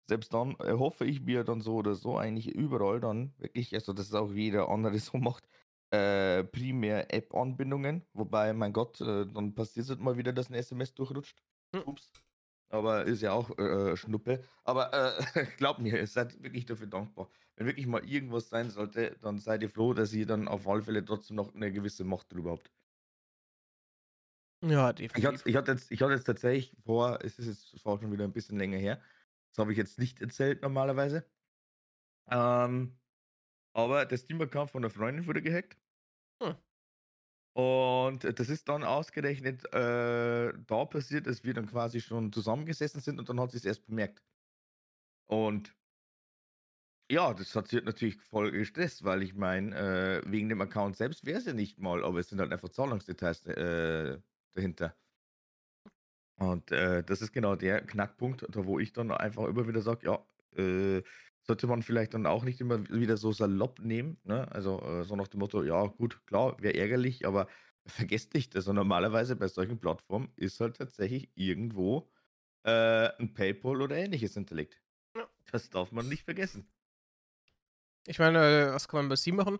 selbst dann erhoffe ich mir dann so oder so eigentlich überall dann wirklich, also dass es auch jeder andere (laughs) so macht, äh, primär App-Anbindungen. Wobei, mein Gott, äh, dann passiert es halt mal wieder, dass ein SMS durchrutscht. Hm. Ups. Aber ist ja auch äh, Schnuppe. Aber äh, (laughs) glaubt mir, ihr seid wirklich dafür dankbar. Wenn wirklich mal irgendwas sein sollte, dann seid ihr froh, dass ihr dann auf alle Fälle trotzdem noch eine gewisse Macht drüber habt. Ja, Ich definitiv. ich, hatte jetzt, ich hatte jetzt tatsächlich vor, es ist jetzt war schon wieder ein bisschen länger her. Das habe ich jetzt nicht erzählt normalerweise. Ähm, aber der Steam-Account von einer Freundin wurde gehackt. Hm. Und das ist dann ausgerechnet äh, da passiert, dass wir dann quasi schon zusammengesessen sind und dann hat sie es erst bemerkt. Und ja, das hat sie natürlich voll gestresst, weil ich meine, äh, wegen dem Account selbst wäre ja nicht mal, aber es sind halt einfach Zahlungsdetails äh, dahinter. Und äh, das ist genau der Knackpunkt, da wo ich dann einfach immer wieder sage, ja, äh, sollte man vielleicht dann auch nicht immer wieder so salopp nehmen, ne? Also äh, so nach dem Motto, ja gut, klar, wäre ärgerlich, aber (laughs) vergesst nicht, also normalerweise bei solchen Plattformen ist halt tatsächlich irgendwo äh, ein PayPal oder ähnliches hinterlegt. Ja. Das darf man nicht vergessen. Ich meine, äh, was kann man bei Steam machen?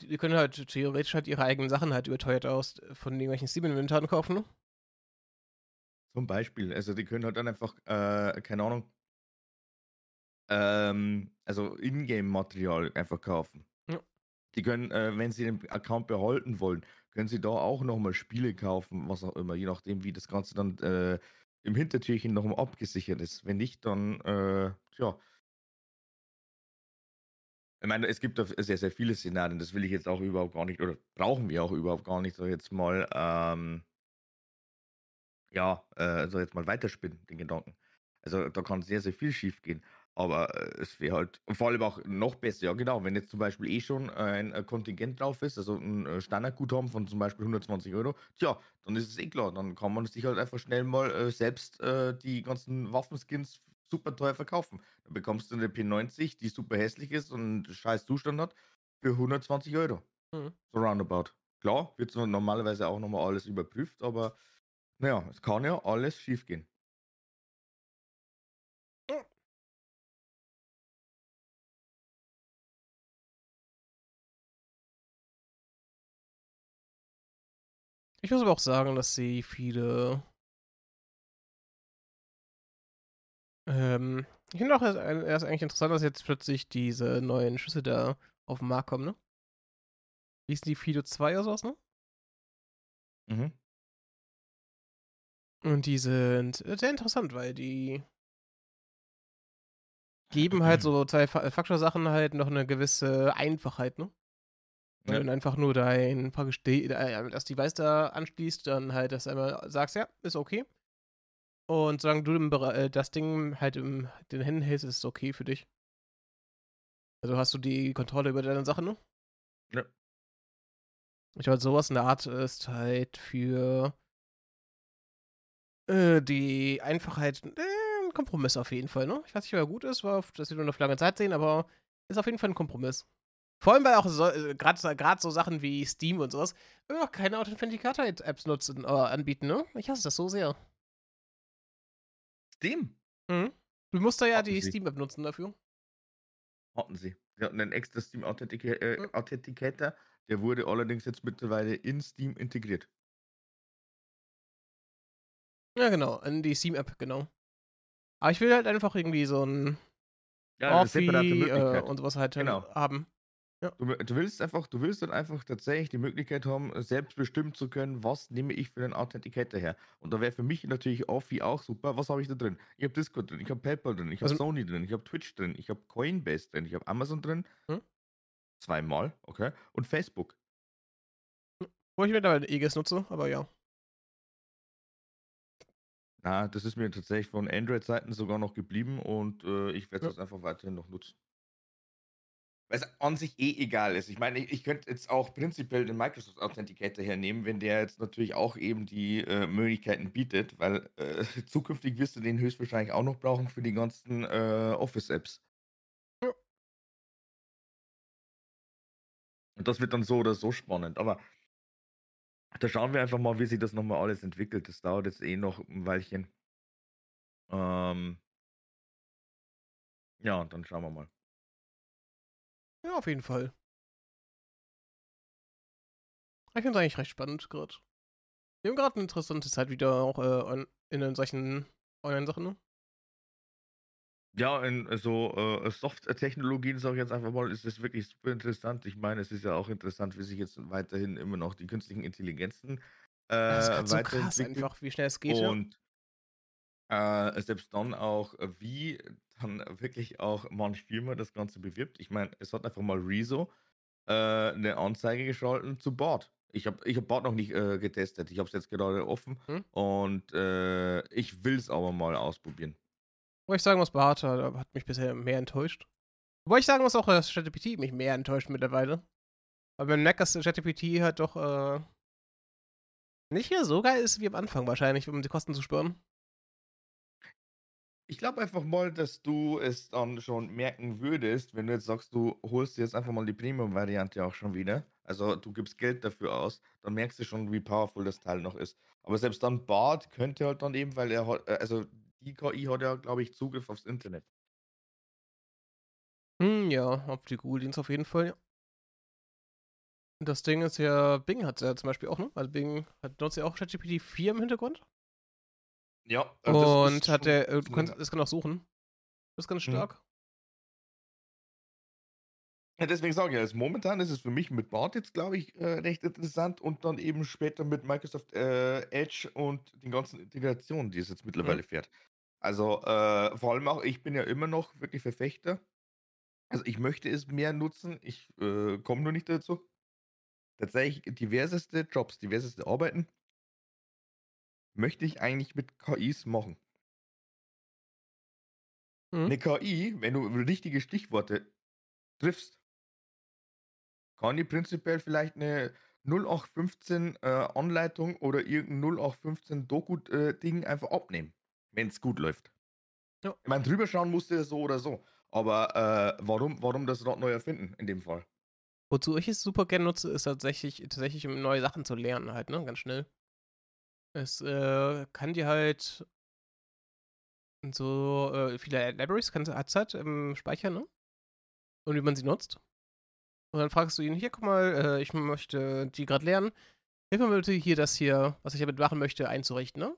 Die, die können halt theoretisch halt ihre eigenen Sachen halt überteuert aus äh, von irgendwelchen Steam-Inventaren kaufen, ne? Zum Beispiel, also die können halt dann einfach, äh, keine Ahnung, ähm, also Ingame-Material einfach kaufen. Ja. Die können, äh, wenn sie den Account behalten wollen, können sie da auch nochmal Spiele kaufen, was auch immer, je nachdem, wie das Ganze dann äh, im Hintertürchen nochmal abgesichert ist. Wenn nicht, dann, äh, tja. Ich meine, es gibt da sehr, sehr viele Szenarien, das will ich jetzt auch überhaupt gar nicht, oder brauchen wir auch überhaupt gar nicht, so jetzt mal, ähm, ja, äh, so jetzt mal weiterspinnen, den Gedanken. Also da kann sehr, sehr viel schief gehen. Aber äh, es wäre halt, vor allem auch noch besser, ja genau, wenn jetzt zum Beispiel eh schon ein äh, Kontingent drauf ist, also ein äh, Standardguthaben von zum Beispiel 120 Euro, tja, dann ist es eh klar, dann kann man sich halt einfach schnell mal äh, selbst äh, die ganzen Waffenskins super teuer verkaufen. Dann bekommst du eine P90, die super hässlich ist und einen scheiß Zustand hat, für 120 Euro. Mhm. So roundabout. Klar, wird so normalerweise auch nochmal alles überprüft, aber naja, es kann ja alles schief gehen. Ich muss aber auch sagen, dass sie viele. Ähm, ich finde auch erst, erst eigentlich interessant, dass jetzt plötzlich diese neuen Schüsse da auf den Markt kommen, ne? Wie ist die Fido 2 oder sowas, ne? Mhm. Und die sind sehr interessant, weil die geben halt (clears throat) so zwei Fa- Faktor-Sachen halt noch eine gewisse Einfachheit, ne? Ja. du dann einfach nur dein praktisch de- äh, das Device da anschließt, dann halt das einmal sagst, ja, ist okay. Und solange du im äh, das Ding halt in den Händen hältst, ist es okay für dich. Also hast du die Kontrolle über deine Sachen, ne? Ja. Ich glaube, sowas in der Art ist halt für Äh, die Einfachheit, äh, 'n Kompromiss auf jeden Fall, ne? Ich weiß nicht, ob er gut ist, war auf das wir nur auf lange Zeit sehen, aber ist auf jeden Fall 'n Kompromiss. Vor allem, weil auch so äh, grad so Sachen wie Steam und so was immer noch keine Authenticator-Apps nutzen äh, anbieten, ne? Ich hasse das so sehr. Steam? Mhm. Du musst da ja Hatten die. Steam-App nutzen dafür. Hatten sie. Sie hatten 'nen extra Steam Authentica äh, Mhm. Authenticator, der wurde allerdings jetzt mittlerweile in Steam integriert. Ja, genau, in die Steam-App, genau. Aber ich will halt einfach irgendwie so 'n Ja, Authy, äh, und so was halt Genau. haben. Ja. Du du willst einfach du willst dann einfach tatsächlich die Möglichkeit haben, selbst bestimmen zu können: „Was nehme ich für 'nen Authenticator her?“ Und da wäre für mich natürlich Authy auch super. Was habe ich da drin? Ich habe Discord drin, ich habe PayPal drin, ich habe Also Sony drin, ich habe Twitch drin, ich habe Coinbase drin, ich habe Amazon drin. Mhm. Zweimal, okay, und Facebook. Wo ich mittlerweile Aegis nutze, aber ja. Na, das ist mir tatsächlich von Android-Seiten sogar noch geblieben und, äh, ich werde Ja. das einfach weiterhin noch nutzen. Weil's an sich eh egal ist. Ich meine, ich ich könnte jetzt auch prinzipiell den Microsoft Authenticator hernehmen, wenn der jetzt natürlich auch eben die, äh, Möglichkeiten bietet, weil, äh, (laughs) zukünftig wirst du den höchstwahrscheinlich auch noch brauchen für die ganzen, äh, Office-Apps. Ja. Und das wird dann so oder so spannend, aber da schauen wir einfach mal, wie sich das noch mal alles entwickelt. Das dauert jetzt eh noch 'n Weilchen. Ähm ja, und dann schauen wir mal. Ja, auf jeden Fall. Ich finde es eigentlich recht spannend grad. Wir haben grad 'ne interessante Zeit wieder auch, äh, in den solchen Online-Sachen, ne? Ja, in so, äh, Soft-Technologien, sage ich jetzt einfach mal, ist es wirklich super interessant. Ich meine, es ist ja auch interessant, wie sich jetzt weiterhin immer noch die künstlichen Intelligenzen, äh, Das ist so krass weiterentwickeln. einfach, wie schnell es geht, ja. Und äh, selbst dann auch, äh, wie dann wirklich auch manch Firma das Ganze bewirbt. Ich meine, es hat einfach mal Rezo, äh, 'ne Anzeige geschalten zu Bard. Ich habe ich habe Bard noch nicht, äh, getestet. Ich habe es jetzt gerade offen Mhm. und, äh, ich will's aber mal ausprobieren. Wobei ich sagen muss, Bard hat hat mich bisher mehr enttäuscht. Wobei ich sagen muss auch, dass ChatGPT mich mehr enttäuscht mittlerweile. Weil man merkt, dass ChatGPT halt doch, äh nicht mehr so geil ist wie am Anfang wahrscheinlich, um die Kosten zu sparen. Ich glaube einfach mal, dass du es dann schon merken würdest, wenn du jetzt sagst, du holst dir jetzt einfach mal die Premium-Variante auch schon wieder. Also, du gibst Geld dafür aus, dann merkst du schon, wie powerful das Teil noch ist. Aber selbst dann Bard könnte halt dann eben, weil er hat äh, also die KI hat ja, glaube ich, Zugriff aufs Internet. Hm, ja, auf die Google-Dienste auf jeden Fall, ja. Das Ding ist ja, Bing hat's ja zum Beispiel auch, ne? Also Bing hat nutzt ja auch ChatGPT 4 im Hintergrund. Ja, äh, das Und hat der äh, du kannst es kann auch suchen. Das ist ganz Mhm. stark. Ja, deswegen sage ich ja, also momentan ist es für mich mit Bard jetzt, glaube ich, äh, recht interessant und dann eben später mit Microsoft, äh, Edge und den ganzen Integrationen, die es jetzt Mhm. mittlerweile fährt. Also, äh, vor allem auch ich bin ja immer noch wirklich Verfechter. Also, ich möchte es mehr nutzen, ich, äh, komme nur nicht dazu. Tatsächlich diverseste Jobs, diverseste Arbeiten möchte ich eigentlich mit KIs machen. Mhm. 'Ne KI, wenn du richtige Stichworte triffst kann die prinzipiell vielleicht 'ne 0815, äh, Anleitung oder irgend 'n 0815 Doku äh, einfach abnehmen, wenn's gut läuft. Ja. Ich meine, drüber schauen musst du ja so oder so, aber, äh, warum warum das Rad neu erfinden in dem Fall? Wozu ich es super gern nutze, ist tatsächlich tatsächlich, um neue Sachen zu lernen halt, ne, ganz schnell. Es, äh, kann dir halt so, äh, viele Libraries kann's hat's halt im Speicher, ne? Und wie man sie nutzt. Und dann fragst du ihn: „Hier, guck mal, äh, ich möchte die grad lernen. Hilf mir bitte hier das hier, was ich damit machen möchte, einzurichten“, ne?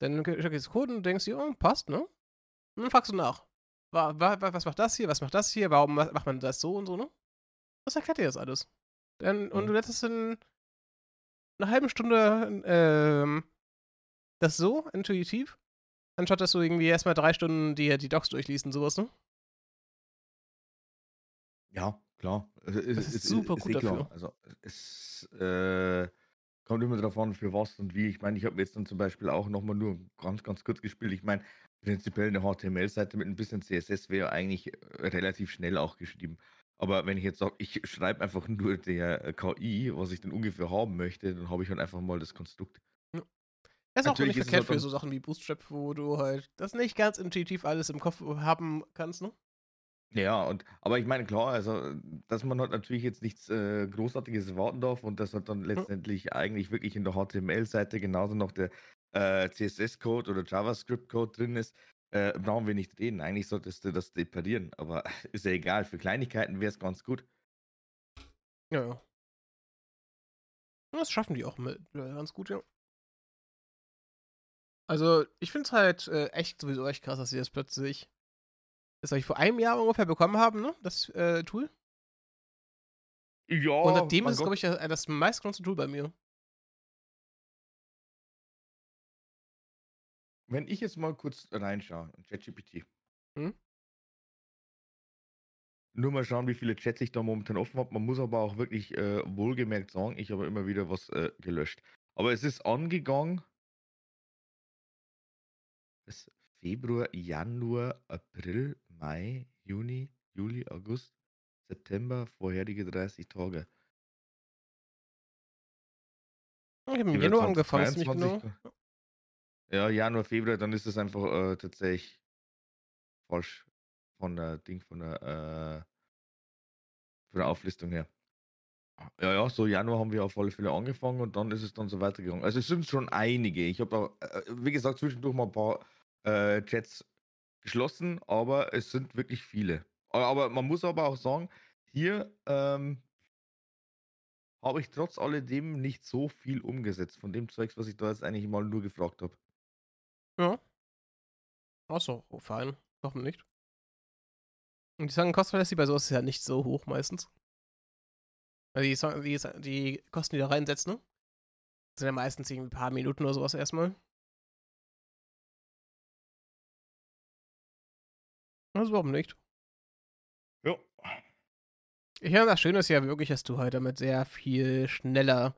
Dann g checkst du Code und denkst dir: „Oh, passt“, ne? Und dann fragst du nach. Wa wa wa was macht das hier? Was macht das hier? Warum ma macht man das so und so, ne? Das erklärt dir das alles. Dann und Mhm. du lernst es in 'ner halben Stunde, ähm, das so intuitiv, anstatt dass du irgendwie erst mal 3 Stunden dir die Docs durchliest und so was, ne? Ja, klar. Ist Das ist ist super ist gut eh klar. dafür. Also, es, äh, kommt immer an, für was und wie. Ich meine, ich habe jetzt dann zum Beispiel auch noch mal nur ganz, ganz kurz gespielt. Ich meine, prinzipiell 'ne HTML-Seite mit 'n bisschen CSS wäre eigentlich, äh, relativ schnell auch geschrieben. Aber wenn ich jetzt sage, ich schreibe einfach nur der, äh, KI, was ich denn ungefähr haben möchte, dann habe ich halt einfach mal das Konstrukt. Ja. ist auch nicht Natürlich es verkehrt auch für so Sachen wie Bootstrap, wo du halt das nicht ganz intuitiv alles im Kopf haben kannst, ne? Ja, und aber ich meine, klar, also, dass man halt natürlich jetzt nichts äh, Großartiges erwarten darf und dass halt dann letztendlich eigentlich wirklich in der HTML-Seite genauso noch der äh, CSS-Code oder JavaScript-Code drin ist, äh, brauchen wir nicht reden. Eigentlich solltest du das separieren, aber (laughs) ist ja egal. Für Kleinigkeiten wäre es ganz gut. Ja, ja. Das schaffen die auch mit, äh, ganz gut, ja. Also, ich finde es halt äh, echt sowieso echt krass, dass sie das plötzlich, das ich vor einem Jahr ungefähr bekommen haben, ne? Das äh, Tool. Ja, Und seitdem ist es, glaube ich, das, das meistgenutzte Tool bei mir. Wenn ich jetzt mal kurz reinschaue, in ChatGPT. Hm? Nur mal schauen, wie viele Chats ich da momentan offen habe. Man muss aber auch wirklich äh, wohlgemerkt sagen, ich habe immer wieder was äh, gelöscht. Aber es ist angegangen. Bis Februar, Januar, April, Mai, Juni, Juli, August, September, vorherige 30 Tage. Ich habe im Januar angefangen, ziemlich genau. 2023. Ja, Januar, Februar, dann ist es einfach äh, tatsächlich falsch von der Ding, von der, äh, von der Auflistung her. Ja, ja, so Januar haben wir auf alle Fälle angefangen und dann ist es dann so weitergegangen. Also es sind schon einige. Ich habe da, äh, wie gesagt, zwischendurch mal ein paar äh, Chats geschlossen, aber es sind wirklich viele. Aber, aber man muss aber auch sagen, hier ähm, habe ich trotz alledem nicht so viel umgesetzt von dem Zeugs, was ich da jetzt eigentlich mal nur gefragt habe. Ja. Achso, oh, fein. Warum nicht? Und die sagen, Kostenverlässlich bei sowas ist ja nicht so hoch meistens. Weil die, Song- die, die Kosten, die da reinsetzen, ne? Sind ja meistens irgendwie ein paar Minuten oder sowas erstmal. Also warum nicht? Ja. Ich meine, das Schöne ist ja wirklich, dass du halt damit sehr viel schneller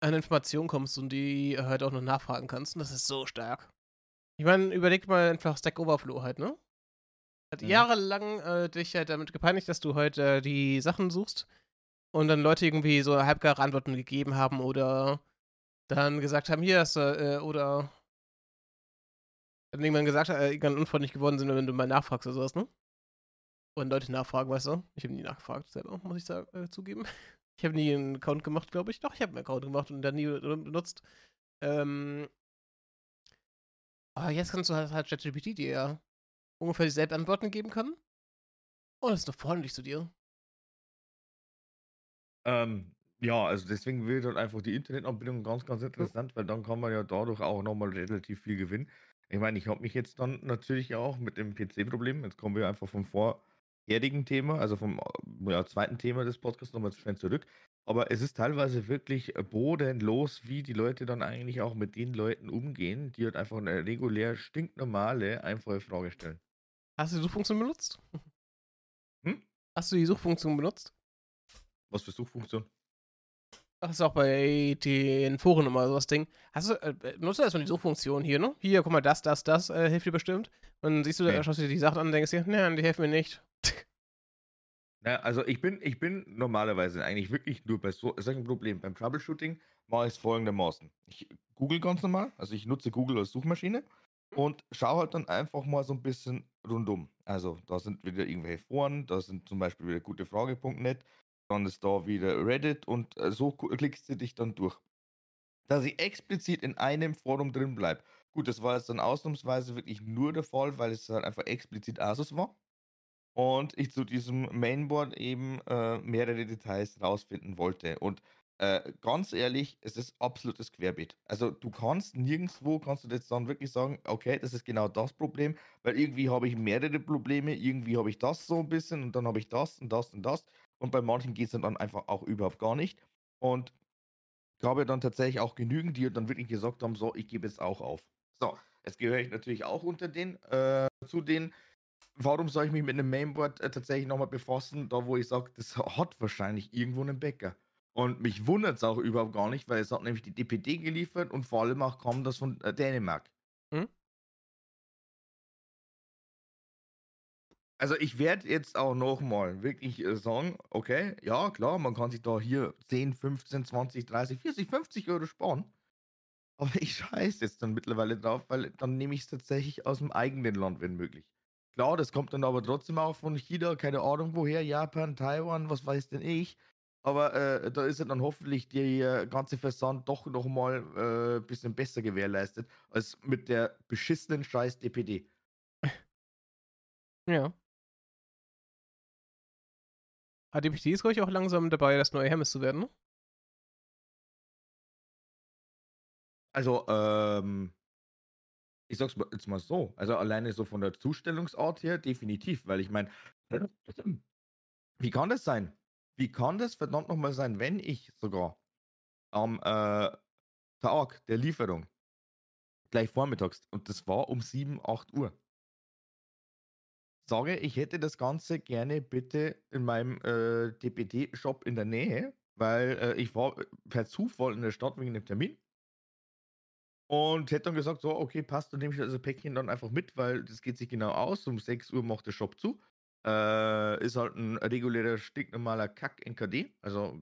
an Informationen kommst und die halt auch noch nachfragen kannst. Und das ist so stark. Ich meine, überleg mal einfach Stack Overflow halt, ne? Hat Mhm. jahrelang äh, dich halt damit gepeinigt, dass du halt äh, die Sachen suchst und dann Leute irgendwie so halbgare Antworten gegeben haben oder dann gesagt haben, hier hast du, äh, oder dann irgendwann gesagt hat, äh, irgendwann unfreundlich geworden sind, wenn du mal nachfragst oder sowas, ne? Und Leute nachfragen, weißt du? Ich habe nie nachgefragt selber, muss ich sagen, äh, zugeben. (laughs) Ich habe nie einen Account gemacht, glaube ich. Doch, ich habe einen Account gemacht und dann nie benutzt. Ähm, aber jetzt kannst du halt, halt ChatGPT dir ja ungefähr dieselben Antworten geben können. Und das ist doch freundlich zu dir. Ähm, ja, also deswegen wird halt einfach die Internetanbindung ganz, ganz interessant, weil dann kann man ja dadurch auch nochmal relativ viel gewinnen. Ich meine, ich habe mich jetzt dann natürlich auch mit dem PC-Problem, jetzt kommen wir einfach vom vorherigen Thema, also vom ja, zweiten Thema des Podcasts nochmal schnell zurück. Aber es ist teilweise wirklich äh, bodenlos, wie die Leute dann eigentlich auch mit den Leuten umgehen, die halt einfach eine regulär stinknormale, einfache Frage stellen. Hast du die Suchfunktion benutzt? Hm? Hast du die Suchfunktion benutzt? Was für Suchfunktion? Ach, ist auch bei den Foren immer so das Ding. Hast du, äh, nutzt du erstmal die Suchfunktion hier, ne? Hier, guck mal, das, das, das äh, hilft dir bestimmt. Und dann siehst du, Nee. da schaust du dir die Sachen an und denkst dir, nein, die helfen mir nicht. Na, also ich bin, ich bin normalerweise eigentlich wirklich nur bei so, solchen Problemen. Beim Troubleshooting mache ich es folgendermaßen. Ich google ganz normal, also ich nutze Google als Suchmaschine und schaue halt dann einfach mal so ein bisschen rundum. Also da sind wieder irgendwelche Foren, da sind zum Beispiel wieder gutefrage.net, dann ist da wieder Reddit und äh, so klickst du dich dann durch. Dass ich explizit in einem Forum drin bleibe. Gut, das war jetzt dann ausnahmsweise wirklich nur der Fall, weil es halt einfach explizit Asus war und ich zu diesem Mainboard eben äh, mehrere Details rausfinden wollte. Und äh, ganz ehrlich, es ist absolutes Querbeet. Also du kannst nirgendwo, kannst du jetzt dann wirklich sagen, okay, das ist genau das Problem, weil irgendwie habe ich mehrere Probleme, irgendwie habe ich das so ein bisschen und dann habe ich das und das und das. Und bei manchen geht es dann einfach auch überhaupt gar nicht. Und ich habe dann tatsächlich auch genügend, die dann wirklich gesagt haben, so, ich gebe jetzt auch auf. So, jetzt gehöre ich natürlich auch unter den, äh, zu den, warum soll ich mich mit einem Mainboard äh, tatsächlich nochmal befassen, da wo ich sage, das hat wahrscheinlich irgendwo einen Bäcker. Und mich wundert es auch überhaupt gar nicht, weil es hat nämlich die DPD geliefert und vor allem auch kam das von äh, Dänemark. Hm? Also ich werde jetzt auch nochmal wirklich äh, sagen, okay, ja klar, man kann sich da hier 10, 15, 20, 30, 40, 50 Euro sparen. Aber ich scheiße jetzt dann mittlerweile drauf, weil dann nehme ich es tatsächlich aus dem eigenen Land, wenn möglich. Klar, das kommt dann aber trotzdem auch von China, keine Ahnung woher, Japan, Taiwan, was weiß denn ich. Aber äh, da ist ja dann hoffentlich der ganze Versand doch nochmal ein äh, bisschen besser gewährleistet als mit der beschissenen Scheiß DPD. Ja. HDPD ist, glaube ich, auch langsam dabei, das neue Hermes zu werden, ne? Also, ähm, ich sag's jetzt mal so, also alleine so von der Zustellungsart her definitiv, weil ich meine, wie kann das sein? Wie kann das verdammt nochmal sein, wenn ich sogar am äh, Tag der Lieferung gleich vormittags, und das war um 7, 8 Uhr, sage, ich hätte das Ganze gerne bitte in meinem äh, DPD-Shop in der Nähe, weil äh, ich war per Zufall in der Stadt wegen dem Termin und hätte dann gesagt, so, okay, passt, dann nehme ich das Päckchen dann einfach mit, weil das geht sich genau aus. Um 6 Uhr macht der Shop zu. Äh, ist halt ein regulärer, stinknormaler Kack-NKD. Also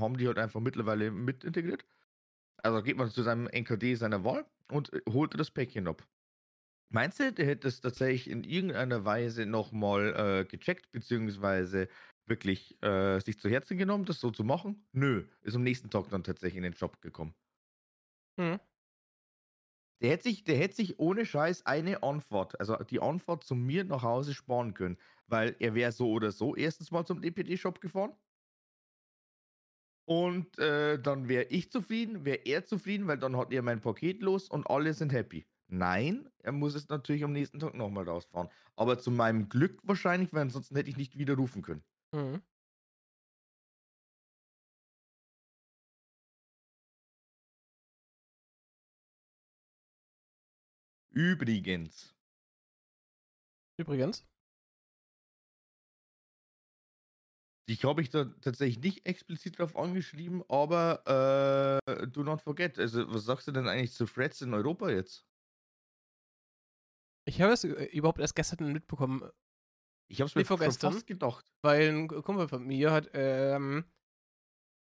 haben die halt einfach mittlerweile mit integriert. Also geht man zu seinem NKD seiner Wahl und äh, holt das Päckchen ab. Meinst du, der hätte es tatsächlich in irgendeiner Weise nochmal äh, gecheckt, beziehungsweise wirklich äh, sich zu Herzen genommen, das so zu machen? Nö, ist am nächsten Tag dann tatsächlich in den Job gekommen. Hm. Der hätte sich, der hätte sich ohne Scheiß eine Antwort, also die Antwort zu mir nach Hause sparen können, weil er wäre so oder so erstens mal zum DPD-Shop gefahren. Und äh, dann wäre ich zufrieden, wäre er zufrieden, weil dann hat er mein Paket los und alle sind happy. Nein, er muss es natürlich am nächsten Tag nochmal rausfahren. Aber zu meinem Glück wahrscheinlich, weil ansonsten hätte ich nicht wieder rufen können. Mhm. Übrigens. Übrigens. Ich habe ich da tatsächlich nicht explizit drauf angeschrieben, aber äh, do not forget. Also, was sagst du denn eigentlich zu Threads in Europa jetzt? Ich habe es äh, überhaupt erst gestern mitbekommen. Ich habe es mir vorgestern fast gedacht. Weil ein Kumpel von mir hat, ähm,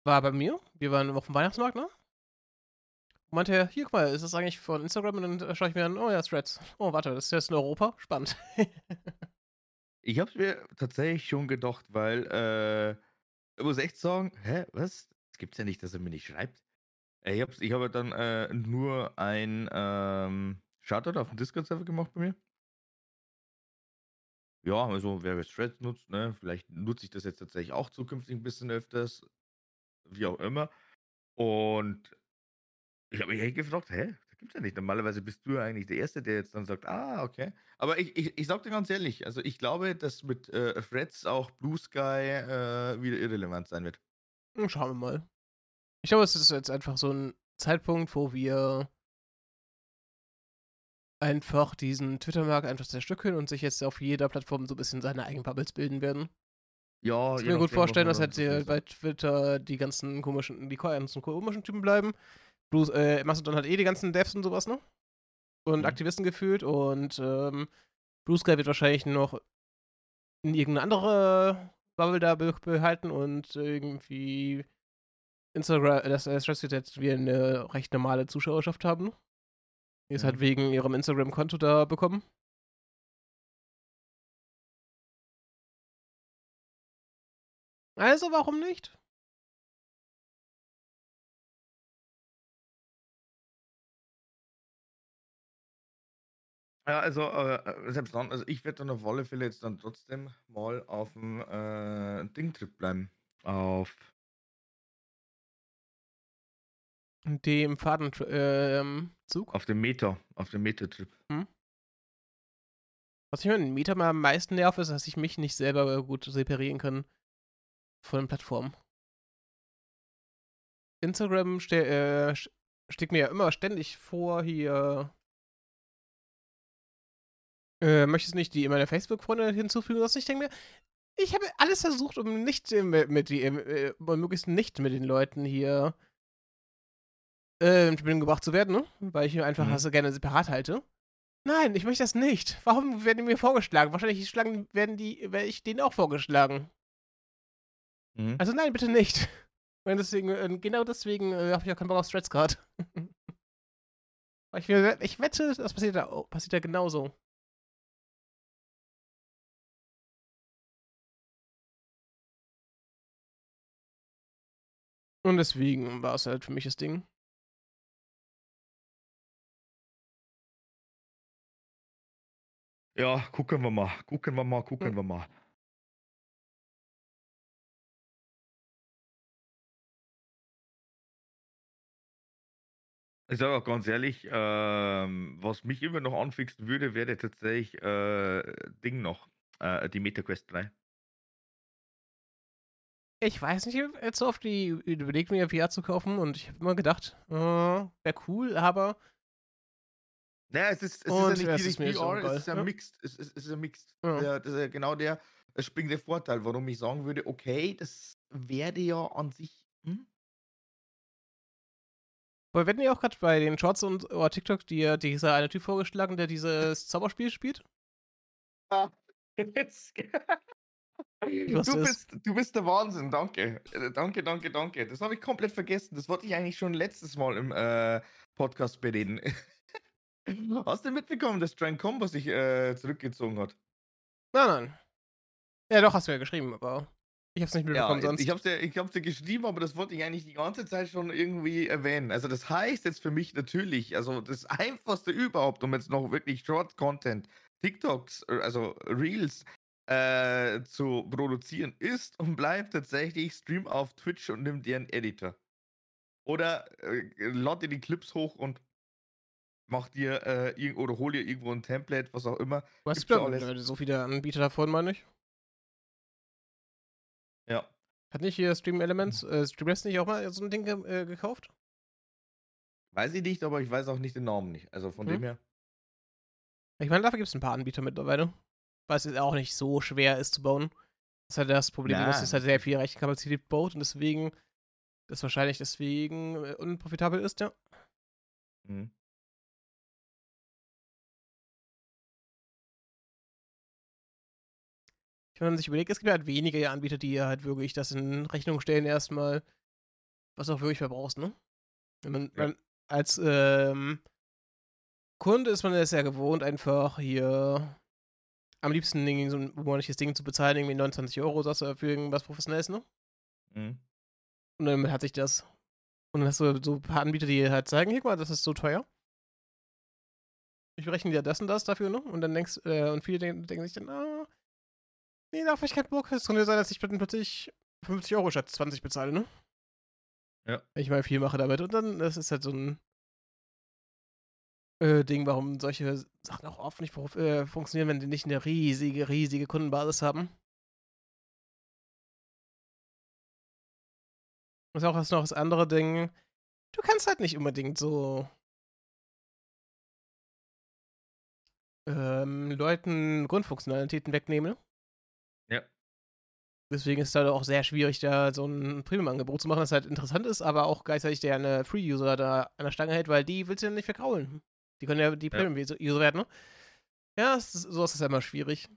war bei mir. Wir waren auf dem Weihnachtsmarkt, ne? Meinte er, hier, guck mal, ist das eigentlich von Instagram? Und dann schaue ich mir an, oh ja, Threads. Oh, warte, das ist jetzt in Europa? Spannend. (laughs) ich habe es mir tatsächlich schon gedacht, weil, äh, ich muss echt sagen, hä, was? Das gibt's ja nicht, dass er mir nicht schreibt. Ich habe ich hab dann äh, nur ein ähm, Shoutout auf dem Discord-Server gemacht bei mir. Ja, also wer Threads nutzt, ne, vielleicht nutze ich das jetzt tatsächlich auch zukünftig ein bisschen öfters, wie auch immer. Und ich habe mich echt gefragt, hä? Das gibt's ja nicht. Normalerweise bist du ja eigentlich der Erste, der jetzt dann sagt, ah, okay. Aber ich, ich, ich sag dir ganz ehrlich, also ich glaube, dass mit äh, Threads auch Blue Sky äh, wieder irrelevant sein wird. Hm, schauen wir mal. Ich glaube, es ist jetzt einfach so ein Zeitpunkt, wo wir einfach diesen Twitter-Markt einfach zerstückeln und sich jetzt auf jeder Plattform so ein bisschen seine eigenen Bubbles bilden werden. Ja, ich kann mir gut vorstellen, dass halt bei Twitter die ganzen komischen, die ganzen komischen Typen bleiben. Blues, äh, Mastodon hat eh die ganzen Devs und sowas, ne? Und mhm. Aktivisten gefühlt und ähm, Blue Sky wird wahrscheinlich noch in irgendeine andere Bubble da behalten und irgendwie Instagram, äh, das, wird jetzt wie eine recht normale Zuschauerschaft haben. Die ist halt mhm. halt wegen ihrem Instagram-Konto da bekommen. Also warum nicht? Ja, also, äh, äh, selbst dann, also ich werde dann auf alle Fälle jetzt dann trotzdem mal auf dem äh, Ding-Trip bleiben. Auf. Dem Fadenzug? Ähm, auf dem Meter, auf dem Meta-Trip. Hm? Was ich mir an Meter mal am meisten nervt, ist, dass ich mich nicht selber gut separieren kann von den Plattformen. Instagram ste äh, mir ja immer ständig vor, hier äh, möchtest du nicht die meine Facebook-Freunde hinzufügen? Was ich denke mir, ich habe alles versucht, um nicht mit, mit die, äh, möglichst nicht mit den Leuten hier äh, in Verbindung gebracht zu werden, ne? Weil ich mir einfach mhm. so gerne separat halte. Nein, ich möchte das nicht. Warum werden die mir vorgeschlagen? Wahrscheinlich schlagen, werden die, werde ich denen auch vorgeschlagen. Mhm. Also nein, bitte nicht. (laughs) Und deswegen, äh, genau deswegen äh, habe ich auch keinen Bock auf Threads gerade. (laughs) Ich, ich wette, das passiert da, passiert da genauso. Und deswegen war es halt für mich das Ding. Ja, gucken wir mal, gucken wir mal, gucken Ja. wir mal. Ich sage auch ganz ehrlich, ähm, was mich immer noch anfixen würde, wäre tatsächlich äh, Ding noch, äh, die MetaQuest 3. Ich weiß nicht, jetzt so oft die überlegt mir VR zu kaufen und ich habe immer gedacht, äh, wäre cool, aber Naja, es ist, es Und ist ja nicht auch VR, es ist ja ja. mixed. Es ist, es ist ja mixed. Ja. Ja, das ist ja genau der springende Vorteil, warum ich sagen würde, okay, das werde ja an sich. Hm? weil werden die auch gerade bei den Shorts und oder TikTok dir dieser eine Typ vorgeschlagen, der dieses Zauberspiel spielt? (laughs) Jetzt. Was du, bist, du bist der Wahnsinn, danke. Äh, Danke, danke, danke. Das habe ich komplett vergessen. Das wollte ich eigentlich schon letztes Mal im äh, Podcast bereden. (laughs) Hast du mitbekommen, dass Trancom, was sich äh, zurückgezogen hat? Nein, nein. Ja, doch, hast du ja geschrieben, aber ich hab's nicht mitbekommen Ja, sonst. ich habe es dir, ich hab's dir geschrieben, aber das wollte ich eigentlich die ganze Zeit schon irgendwie erwähnen. Also das heißt jetzt für mich natürlich, also das Einfachste überhaupt, um jetzt noch wirklich Short-Content, TikToks, äh, also Reels äh, zu produzieren, ist und bleibt tatsächlich Stream auf Twitch und nimm dir einen Editor. Oder äh, lad dir die Clips hoch und mach dir äh, oder hol dir irgendwo ein Template, was auch immer. du hast ja alles. so viele Anbieter davon, meine ich. Ja. Hat nicht hier Stream Elements, äh, Streamlabs nicht auch mal so ein Ding ge äh, gekauft? Weiß ich nicht, aber ich weiß auch nicht den Namen nicht. Also von Hm? dem her. Ich meine, dafür gibt es ein paar Anbieter mittlerweile. Weil es jetzt auch nicht so schwer ist zu bauen. Das ist halt das Problem, dass es halt sehr viel Rechenkapazität baut und deswegen, das wahrscheinlich deswegen äh, unprofitabel ist, ja. Mhm. Wenn man sich überlegt, es gibt halt wenige Anbieter, die halt wirklich das in Rechnung stellen, erstmal, was du auch wirklich verbrauchst, ne? Wenn man, Ja. man als ähm, Kunde ist man es ja gewohnt, einfach hier am liebsten irgendwie so ein monatliches Ding zu bezahlen, irgendwie 29 Euro, sagst du, für irgendwas Professionelles, ne? Mhm. Und dann hat sich das. Und dann hast du so ein paar Anbieter, die halt zeigen, hier, guck mal, das ist so teuer. Ich berechne dir das und das dafür, ne? Und dann denkst, äh, und viele denken, denken sich dann, ah, nee, da hab ich keinen Bock. Es könnte sein, dass ich plötzlich 50 Euro statt 20 bezahle, ne? Ja. Ich mal viel mache damit. Und dann, das ist halt so ein äh, Ding, warum solche Sachen auch oft nicht äh, funktionieren, wenn die nicht eine riesige, riesige Kundenbasis haben. Ist auch das noch das andere Ding. Du kannst halt nicht unbedingt so ähm, Leuten Grundfunktionalitäten wegnehmen. Ja. Deswegen ist es halt auch sehr schwierig, da so ein Premium-Angebot zu machen, das halt interessant ist, aber auch gleichzeitig der eine Free-User da an der Stange hält, weil die willst du ja nicht verkraulen. Die können ja die Ja. Premium-User werden, ne? Ja, ist, so ist es ja immer schwierig.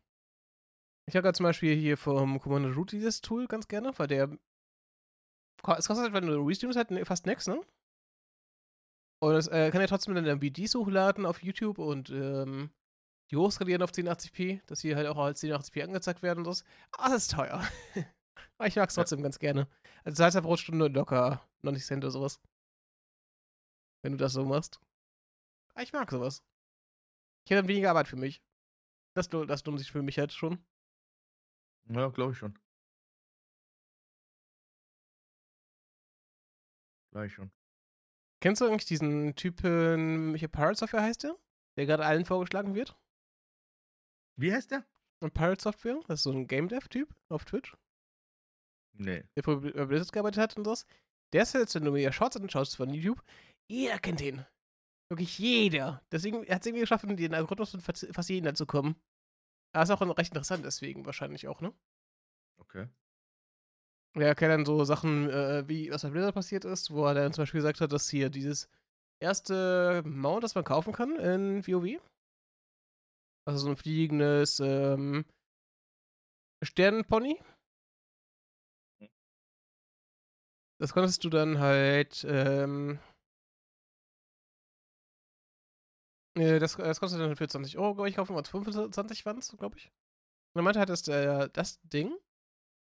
Ich habe gerade zum Beispiel hier vom Commander Root dieses Tool ganz gerne, weil der. Es kostet halt, wenn du restreamst, halt fast nix, ne? Und es äh, kann ja trotzdem dann MVDs hochladen auf YouTube und ähm, die hochskalieren auf 1080p, dass die halt auch als 1080p angezeigt werden und so. Ah, das ist teuer. Aber (laughs) ich mag es Ja. trotzdem ganz gerne. Also das heißt ja pro Stunde locker 90 Cent oder sowas. Wenn du das so machst. Ah, ich mag sowas. Ich hätte dann weniger Arbeit für mich. Das, das lohnt sich für mich halt schon. Ja, glaube ich schon. Gleich schon. Kennst du eigentlich diesen Typen, hier Pirate Software heißt der? Der gerade allen vorgeschlagen wird? Wie heißt der? Und Pirate Software, das ist so ein Game Dev-Typ auf Twitch, Nee. der für bei Blizzard gearbeitet hat und sowas. Der ist jetzt, wenn du mir Shorts anschaust von YouTube, jeder kennt den. Wirklich jeder. Deswegen hat es irgendwie geschafft, in den Algorithmus von fast jedem zu kommen. Aber ist auch recht interessant, deswegen wahrscheinlich auch, ne? Okay. Ja, erklärt dann so Sachen, äh, wie was bei Blizzard passiert ist, wo er dann zum Beispiel gesagt hat, dass hier dieses erste Mount, das man kaufen kann in WoW, also so ein fliegendes ähm, Sternenpony, das konntest du dann halt ähm, das, das kostet dann für 20 Euro, glaube ich, kaufen wir uns 25 waren es, glaube ich. Und er meinte halt, dass der, das Ding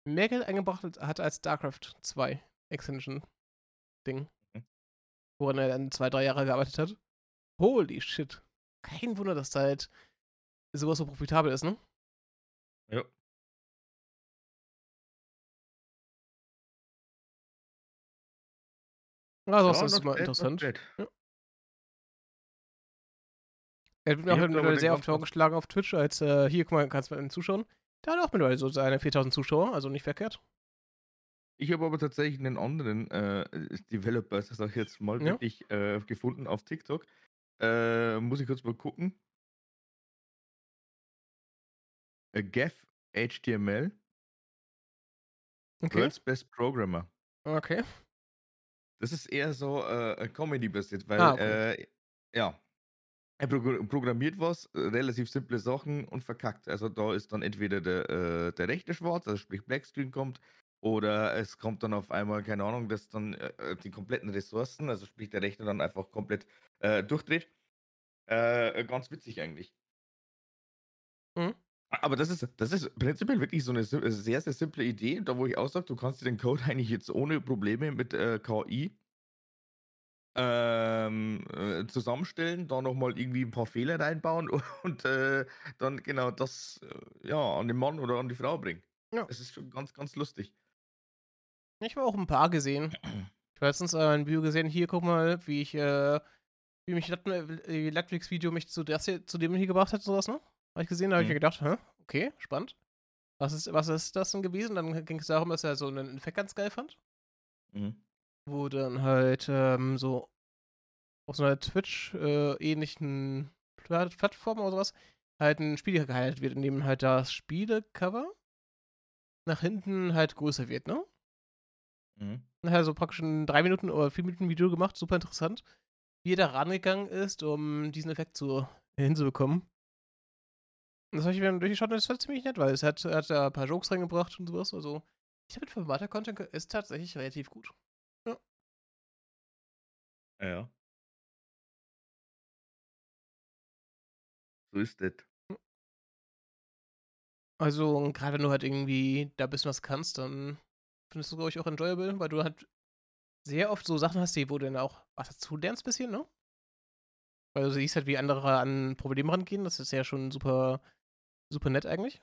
mehr Geld eingebracht hat als StarCraft 2 Extension-Ding. Mhm. Woran er dann zwei, drei Jahre gearbeitet hat. Holy shit. Kein Wunder, dass da halt sowas so profitabel ist, ne? Ja. Also, Ja, das ist mal interessant. bad. Er wird mir auch da sehr oft vorgeschlagen auf Twitch, als äh, hier, guck mal, kannst du mal zuschauen. Der hat auch mittlerweile so seine 4000 Zuschauer, also nicht verkehrt. Ich habe aber tatsächlich einen anderen äh, Developer, sag ich jetzt mal, Ja. wirklich äh, gefunden auf TikTok. Äh, muss ich kurz mal gucken. Äh, Gav HTML, Okay. World's Best Programmer. Okay. Das ist eher so äh, Comedy-basiert, weil Ah, okay. äh, ja, er progr- programmiert was, äh, relativ simple Sachen und verkackt. Also da ist dann entweder der, äh, der rechte schwarz, also sprich Blackscreen kommt, oder es kommt dann auf einmal, keine Ahnung, dass dann äh, äh, die kompletten Ressourcen, also sprich der rechte dann einfach komplett äh, durchdreht. Äh, ganz witzig eigentlich. Mhm. Aber das ist, das ist prinzipiell wirklich so eine sehr, sehr simple Idee, da wo ich auch sage, du kannst dir den Code (laughs) eigentlich jetzt ohne Probleme mit KI ähm, äh, zusammenstellen, da nochmal irgendwie ein paar Fehler reinbauen (laughs) und äh, dann genau das äh, ja, an den Mann oder an die Frau bringen. Ja. Das ist schon ganz, ganz lustig. Ich habe auch ein paar gesehen. Ich habe letztens äh, ein Video gesehen, hier, guck mal, wie ich, äh, wie mich Lat- äh, Latflix-Video mich zu, das hier, zu dem hier gebracht hat und sowas, ne? Habe ich gesehen, da habe ich Mhm. mir gedacht, hä, okay, spannend. Was ist, was ist das denn gewesen? Dann ging es darum, dass er so einen Effekt ganz geil fand. Mhm. Wo dann halt ähm, so auf so einer Twitch-ähnlichen Plattform oder sowas halt ein Spiel gehalten wird, in dem halt das Spielecover nach hinten halt größer wird, ne? Mhm. Und hat so praktisch ein 3 Minuten oder 4 Minuten Video gemacht, super interessant, wie er da rangegangen ist, um diesen Effekt zu, hinzubekommen. Und das habe ich mir durchgeschaut und das war ziemlich nett, weil es hat, er hat da ein paar Jokes reingebracht und sowas. Also, ich habe mit Formater-Content ist tatsächlich relativ gut. Ja. So ist das. Also, und gerade wenn du halt irgendwie da ein bisschen was kannst, dann findest du, glaube ich, auch enjoyable, weil du halt sehr oft so Sachen hast, die, wo du dann auch was dazu lernst, bisschen, ne? Weil du siehst halt, wie andere an Probleme rangehen. Das ist ja schon super, super nett eigentlich.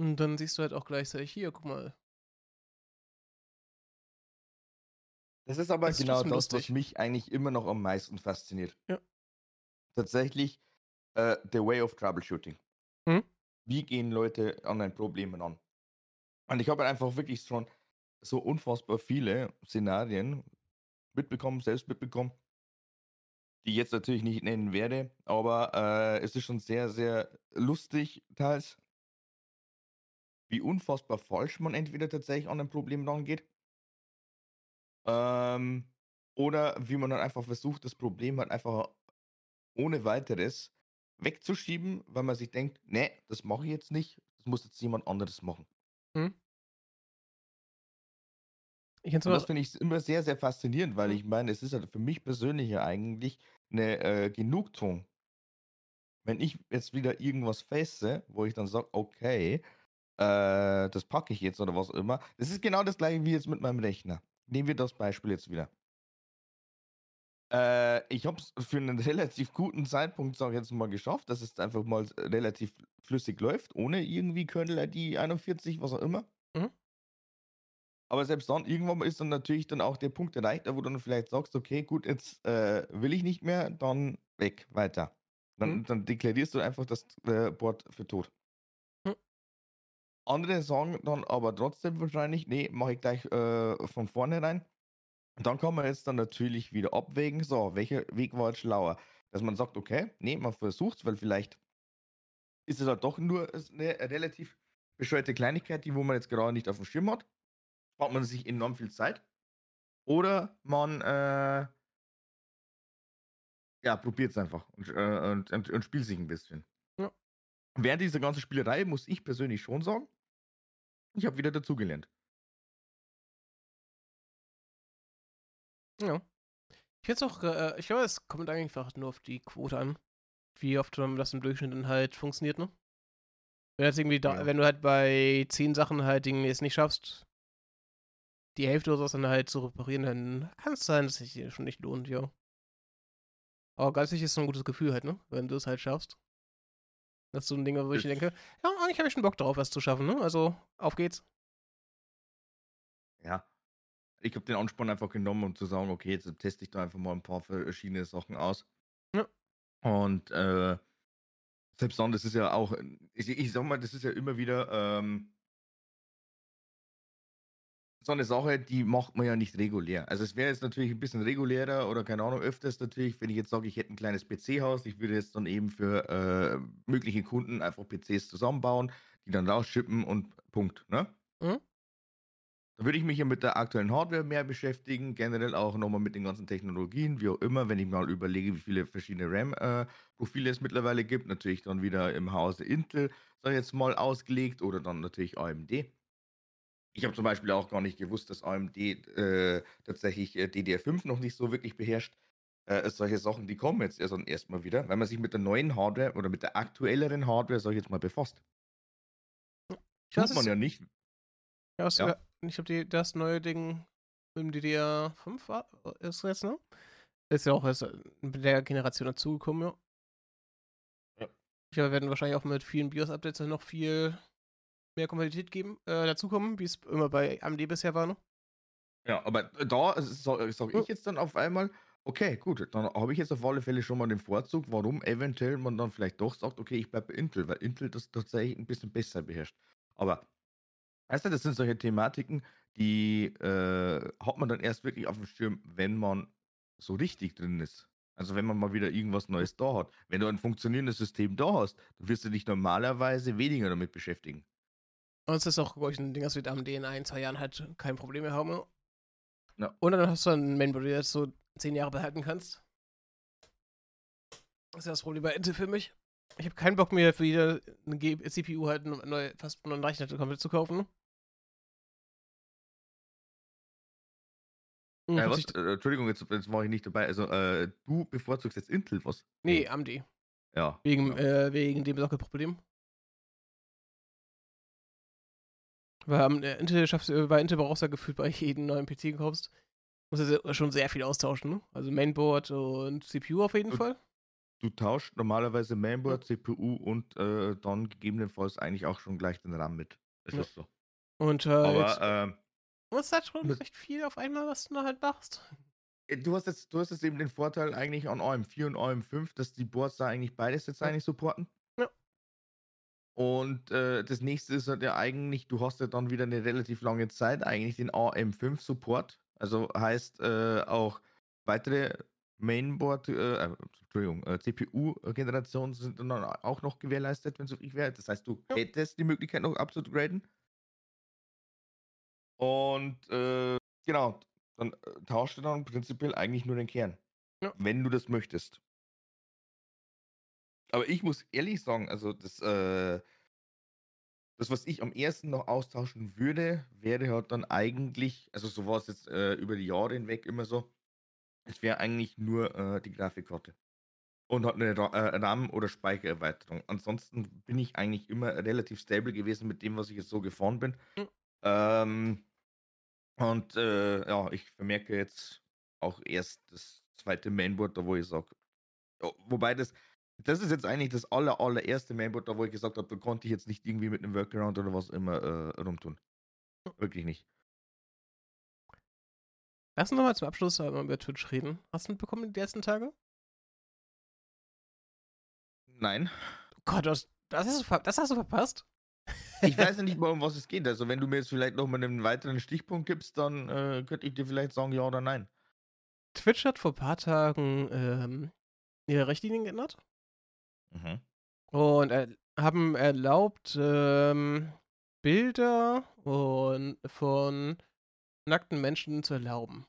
Und dann siehst du halt auch gleichzeitig, hier, guck mal. Das ist aber Das ist genau trotzdem das, was mich eigentlich immer noch am meisten fasziniert. Ja. Tatsächlich, äh, the way of troubleshooting. Mhm. Wie gehen Leute an ein Problem an? Und ich habe halt einfach wirklich schon so unfassbar viele Szenarien mitbekommen, selbst mitbekommen, die ich jetzt natürlich nicht nennen werde, aber äh, es ist schon sehr, sehr lustig teils, wie unfassbar falsch man entweder tatsächlich an ein Problem rangeht ähm, oder wie man dann einfach versucht, das Problem halt einfach ohne weiteres wegzuschieben, weil man sich denkt, nee, das mache ich jetzt nicht, das muss jetzt jemand anderes machen. Hm? Das immer, finde ich immer sehr, sehr faszinierend, weil Mhm. ich meine, es ist halt für mich persönlich ja eigentlich eine äh, Genugtuung. Wenn ich jetzt wieder irgendwas fesse, wo ich dann sage, okay, äh, das packe ich jetzt oder was auch immer. Das ist genau das gleiche wie jetzt mit meinem Rechner. Nehmen wir das Beispiel jetzt wieder. Äh, ich habe es für einen (laughs) relativ guten Zeitpunkt, sage ich jetzt mal, geschafft, dass es einfach mal relativ flüssig läuft, ohne irgendwie Kernel-ID 41, was auch immer. Mhm. Aber selbst dann, irgendwann ist dann natürlich dann auch der Punkt erreicht, wo du dann vielleicht sagst, okay, gut, jetzt äh, will ich nicht mehr, dann weg, weiter. Dann, Mhm. dann deklarierst du einfach das äh, Board für tot. Andere sagen dann aber trotzdem wahrscheinlich, nee, mache ich gleich äh, von vornherein. Und dann kann man jetzt dann natürlich wieder abwägen, so, welcher Weg war jetzt schlauer? Dass man sagt, okay, nee, man versucht weil vielleicht ist es halt doch nur eine relativ bescheuerte Kleinigkeit, die wo man jetzt gerade nicht auf dem Schirm hat. Spart man sich enorm viel Zeit. Oder man äh, ja, probiert es einfach und, äh, und, und, und spielt sich ein bisschen. Ja. Während dieser ganzen Spielerei muss ich persönlich schon sagen, ich habe wieder dazugelernt. ja. Ich jetzt auch, äh, ich glaube, es kommt einfach nur auf die Quote an. Wie oft das im Durchschnitt dann halt funktioniert, ne? Wenn, jetzt irgendwie da, Ja. wenn du halt bei 10 Sachen halt Dinge es nicht schaffst, die Hälfte oder so dann halt zu reparieren, dann kann es sein, dass sich dir schon nicht lohnt, ja. Aber geistig ist so ein gutes Gefühl halt, ne? Wenn du es halt schaffst. Das ist so ein Ding, wo ich denke, ja, eigentlich habe ich schon Bock drauf, was zu schaffen, ne? Also, auf geht's. Ja. Ich habe den Ansporn einfach genommen, um zu sagen, okay, jetzt teste ich da einfach mal ein paar verschiedene Sachen aus. Ja. Und äh, selbst dann, das ist ja auch, ich, ich sag mal, das ist ja immer wieder ähm, so eine Sache, die macht man ja nicht regulär. Also es wäre jetzt natürlich ein bisschen regulärer oder keine Ahnung, öfters natürlich, wenn ich jetzt sage, ich hätte ein kleines PC-Haus, ich würde jetzt dann eben für äh, mögliche Kunden einfach PCs zusammenbauen, die dann rausschippen und Punkt, ne? Mhm. Da würde ich mich ja mit der aktuellen Hardware mehr beschäftigen, generell auch nochmal mit den ganzen Technologien, wie auch immer, wenn ich mal überlege, wie viele verschiedene RAM-Profile es mittlerweile gibt. Natürlich dann wieder im Hause Intel, sag ich jetzt mal, ausgelegt oder dann natürlich AMD. Ich habe zum Beispiel auch gar nicht gewusst, dass AMD äh, tatsächlich äh, DDR5 noch nicht so wirklich beherrscht. Äh, solche Sachen, die kommen jetzt erst erstmal wieder, weil man sich mit der neuen Hardware oder mit der aktuelleren Hardware, sag ich jetzt mal, befasst. Ich weiß Tut man ja nicht. Ja, Ja. ich habe das neue Ding mit dem DDR5 war, ist jetzt, ne? Ist ja auch erst mit der Generation dazugekommen, ja. Ja. Ich glaube, wir werden wahrscheinlich auch mit vielen BIOS-Updates noch viel mehr Kompatibilität geben, äh, dazukommen, wie es immer bei AMD bisher war, ne? Ja, aber da sage sag Ja. ich jetzt dann auf einmal, okay, gut, dann habe ich jetzt auf alle Fälle schon mal den Vorzug, warum eventuell man dann vielleicht doch sagt, okay, ich bleibe bei Intel, weil Intel das tatsächlich ein bisschen besser beherrscht. Aber, weißt du, das sind solche Thematiken, die äh, hat man dann erst wirklich auf dem Schirm, wenn man so richtig drin ist. Also wenn man mal wieder irgendwas Neues da hat. Wenn du ein funktionierendes System da hast, dann wirst du dich normalerweise weniger damit beschäftigen. Und es ist auch, glaube ich, ein Ding, das wird AMD in ein, zwei Jahren halt kein Problem mehr haben. Ja. Und dann hast du ein Mainboard, das du zehn Jahre behalten kannst. Das ist ja das Problem bei Intel für mich. Ich habe keinen Bock mehr für jede CPU halt eine neue, fast einen neuen Rechner komplett zu kaufen. Äh, was? Äh, Entschuldigung, jetzt, jetzt war ich nicht dabei. Also, äh, du bevorzugst jetzt Intel, was? Nee, AMD. Ja. Wegen, genau. äh, wegen dem Sockelproblem. Weil am äh, Intel schaffst, äh, bei Intel brauchst du ja gefühlt bei jedem neuen PC kaufst, musst du schon sehr viel austauschen, ne? Also Mainboard und CPU auf jeden Und- Fall. Du tauscht normalerweise Mainboard, CPU und äh, dann gegebenenfalls eigentlich auch schon gleich den RAM mit. Das Ja. ist so. Und äh, Aber jetzt, ähm, ist halt schon recht viel auf einmal, was du da halt machst. äh, du hast jetzt, du hast jetzt eben den Vorteil eigentlich an AM4 und AM5, dass die Boards da eigentlich beides jetzt Ja. eigentlich supporten. Und äh, das nächste ist halt ja eigentlich, du hast ja dann wieder eine relativ lange Zeit eigentlich den AM5 Support. Also heißt äh, auch weitere Mainboard, äh, äh, Entschuldigung, äh, CPU-Generationen sind dann auch noch gewährleistet, wenn es wirklich wäre. Das heißt, du hättest die Möglichkeit noch abzugraden. Und äh, genau, dann tauscht du dann prinzipiell eigentlich nur den Kern. Ja. Wenn du das möchtest. Aber ich muss ehrlich sagen, also das, äh, das, was ich am ersten noch austauschen würde, wäre halt dann eigentlich, also so war es jetzt äh, über die Jahre hinweg immer so, es wäre eigentlich nur äh, die Grafikkarte. Und hat eine Ra äh, RAM- oder Speichererweiterung. Ansonsten bin ich eigentlich immer relativ stable gewesen mit dem, was ich jetzt so gefahren bin. Mhm. Ähm, und äh, ja, ich vermerke jetzt auch erst das zweite Mainboard, da wo ich sage, wobei das, das ist jetzt eigentlich das aller, allererste Mainboard, da wo ich gesagt habe, da konnte ich jetzt nicht irgendwie mit einem Workaround oder was immer äh, rumtun. Wirklich nicht. Lass uns nochmal zum Abschluss mal über Twitch reden. Hast du mitbekommen die ersten Tage? Nein. Oh Gott, das, das, hast, du, das hast du verpasst? Ich weiß ja nicht (laughs) mal, um was es geht. Also, wenn du mir jetzt vielleicht noch mal einen weiteren Stichpunkt gibst, dann äh, könnte ich dir vielleicht sagen, ja oder nein. Twitch hat vor ein paar Tagen ähm, ihre Richtlinien geändert. Mhm. Und er, haben erlaubt, ähm, Bilder und von nackten Menschen zu erlauben.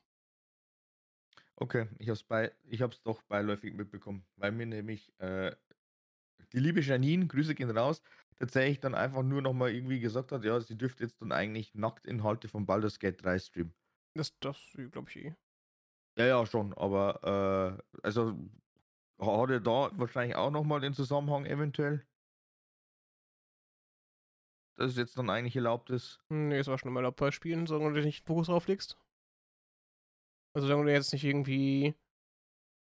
Okay, ich hab's bei, ich hab's doch beiläufig mitbekommen, weil mir nämlich äh, die liebe Janine, Grüße gehen raus, tatsächlich dann einfach nur noch mal irgendwie gesagt hat, ja, sie dürfte jetzt dann eigentlich Nacktinhalte von Baldur's Gate 3 streamen. Das, das glaube ich eh. Ja, ja, schon, aber äh, also hat er da wahrscheinlich auch nochmal den Zusammenhang eventuell? Dass es jetzt dann eigentlich erlaubt ist? Nee, es war schon immer erlaubt bei Spielen, solange du nicht Fokus drauf legst. Also solange du jetzt nicht irgendwie.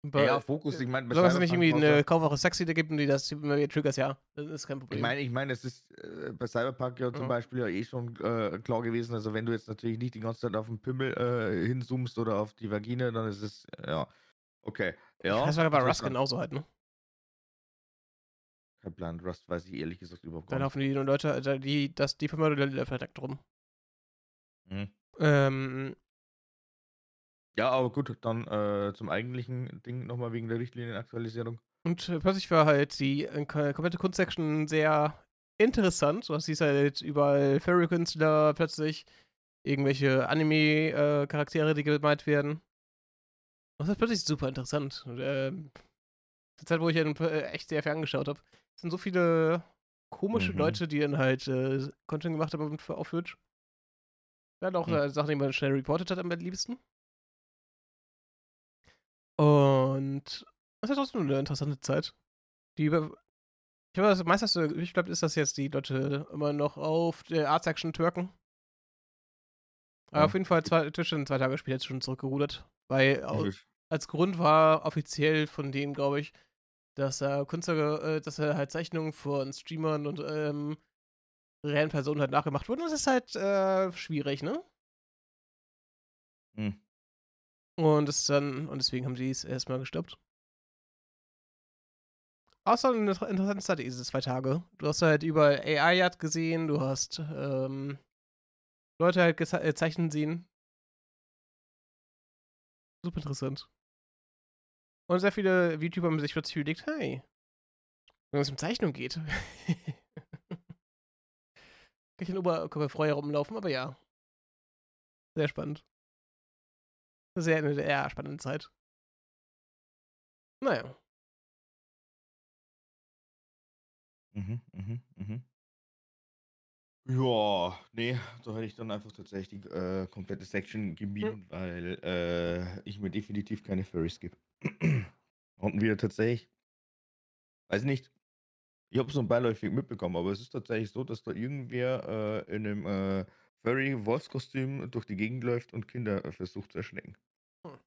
Bei, ja, Fokus, ich meine, solange es nicht irgendwie eine Kaufwache Sexy da gibt und die das immer wieder triggers, ja, das ist kein Problem. Ich meine, ich meine, es ist äh, bei Cyberpunk ja zum ja. Beispiel ja eh schon äh, klar gewesen, also wenn du jetzt natürlich nicht die ganze Zeit auf den Pimmel äh, hinzoomst oder auf die Vagine, dann ist es, ja, okay. Ja, das war bei Rust genauso halt, ne? Kein Plan, Rust weiß ich ehrlich gesagt überhaupt nicht. Dann laufen die Leute, also die, das, die Firma verdeckt rum. Mhm. Ähm, ja, aber gut, dann äh, zum eigentlichen Ding nochmal wegen der Richtlinienaktualisierung. Und äh, plötzlich war halt die äh, komplette Kunstsection sehr interessant. Du siehst halt überall Furry-Künstler plötzlich, irgendwelche Anime-Charaktere, die gemeint werden. Das ist plötzlich super interessant. Und, äh, zur Zeit, wo ich ihn äh, echt sehr viel angeschaut habe. Es sind so viele komische mhm. Leute, die dann halt äh, Content gemacht haben auf Twitch. Ja, auch mhm. Sachen, die man schnell reportet hat am liebsten. Und das ist trotzdem eine interessante Zeit. Die über. Ich glaube, das meiste, ich glaube, ist das jetzt die Leute immer noch auf der Art Section twerken. Aber ja. auf jeden Fall zwei, Twitch zwei Tage später jetzt schon zurückgerudert. Weil als Grund war offiziell von denen, glaube ich, dass er Künstler, äh, dass er halt Zeichnungen von Streamern und ähm, reellen Personen halt nachgemacht wurden. Das ist halt äh, schwierig, ne? Hm. Und es dann, und deswegen haben sie es erstmal gestoppt. Außer eine interessante Zeit diese zwei Tage. Du hast halt überall AI hat gesehen, du hast ähm, Leute halt äh, zeichnen sehen. Super interessant. Und sehr viele YouTuber haben sich plötzlich überlegt, hey, wenn es um Zeichnung geht. (laughs) Kann ich in Oberkörperfrei herumlaufen, aber ja. Sehr spannend. Sehr eine sehr spannende Zeit. Naja. Mhm, mhm, mhm. Ja, nee, da hätte ich dann einfach tatsächlich die äh, komplette Section gemieden, hm. weil äh, ich mir definitiv keine Furries gebe. (clears throat) Und wir tatsächlich, weiß nicht, ich habe es so beiläufig mitbekommen, aber es ist tatsächlich so, dass da irgendwer äh, in einem äh, Furry-Wolfskostüm durch die Gegend läuft und Kinder äh, versucht zu erschrecken. Hm.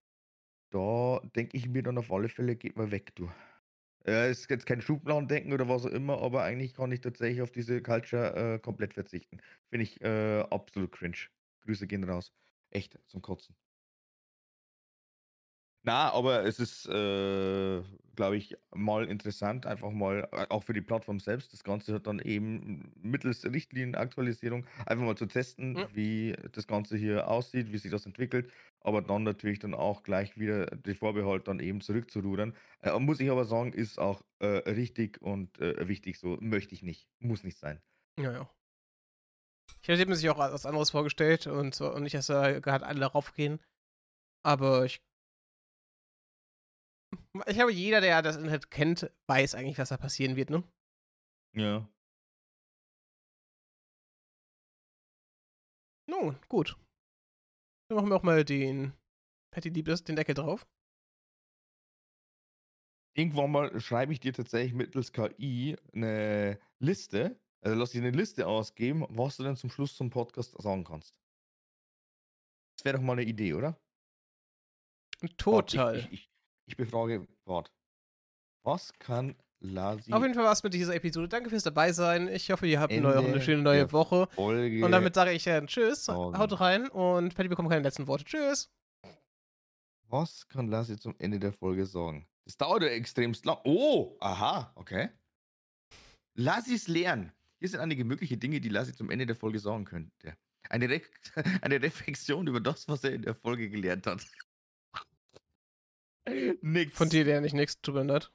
Da denke ich mir dann auf alle Fälle, geht mal weg, du. Ja, ist jetzt kein Schubladendenken oder was auch immer, aber eigentlich kann ich tatsächlich auf diese Culture äh, komplett verzichten. Finde ich äh, absolut cringe. Grüße gehen raus. Echt zum Kotzen. Na, aber es ist, äh, glaube ich, mal interessant, einfach mal, äh, auch für die Plattform selbst, das Ganze hat dann eben mittels Richtlinienaktualisierung einfach mal zu testen, Ja. wie das Ganze hier aussieht, wie sich das entwickelt, aber dann natürlich dann auch gleich wieder den Vorbehalt dann eben zurückzurudern. Äh, muss ich aber sagen, ist auch äh, richtig und äh, wichtig so. Möchte ich nicht. Muss nicht sein. Ja, ja. Ich hätte mir sich auch was anderes vorgestellt und, so, und nicht, dass da gerade alle darauf gehen. Aber ich ich glaube, jeder, der das Internet kennt, weiß eigentlich, was da passieren wird, ne? Ja. Nun, gut. Dann machen wir auch mal den Patty Liebes, den Deckel drauf. Irgendwann mal schreibe ich dir tatsächlich mittels KI eine Liste, also lass dich eine Liste ausgeben, was du dann zum Schluss zum Podcast sagen kannst. Das wäre doch mal eine Idee, oder? Total. Ich, ich, ich, befrage Wort. Was kann Lasi. Auf jeden Fall war es mit dieser Episode. Danke fürs dabei sein. Ich hoffe, ihr habt eine, neue, eine schöne neue Woche. Folge und damit sage ich äh, Tschüss, Morgen. haut rein und Patty bekommt keine letzten Worte. Tschüss. Was kann Lasi zum Ende der Folge sagen? Das dauert ja extremst lang. Oh, aha, okay. Lassis lernen. Hier sind einige mögliche Dinge, die Lassi zum Ende der Folge sagen könnte. Eine, Re (laughs) eine Reflexion über das, was er in der Folge gelernt hat. Nix. Von dir, der nicht nichts zu hat.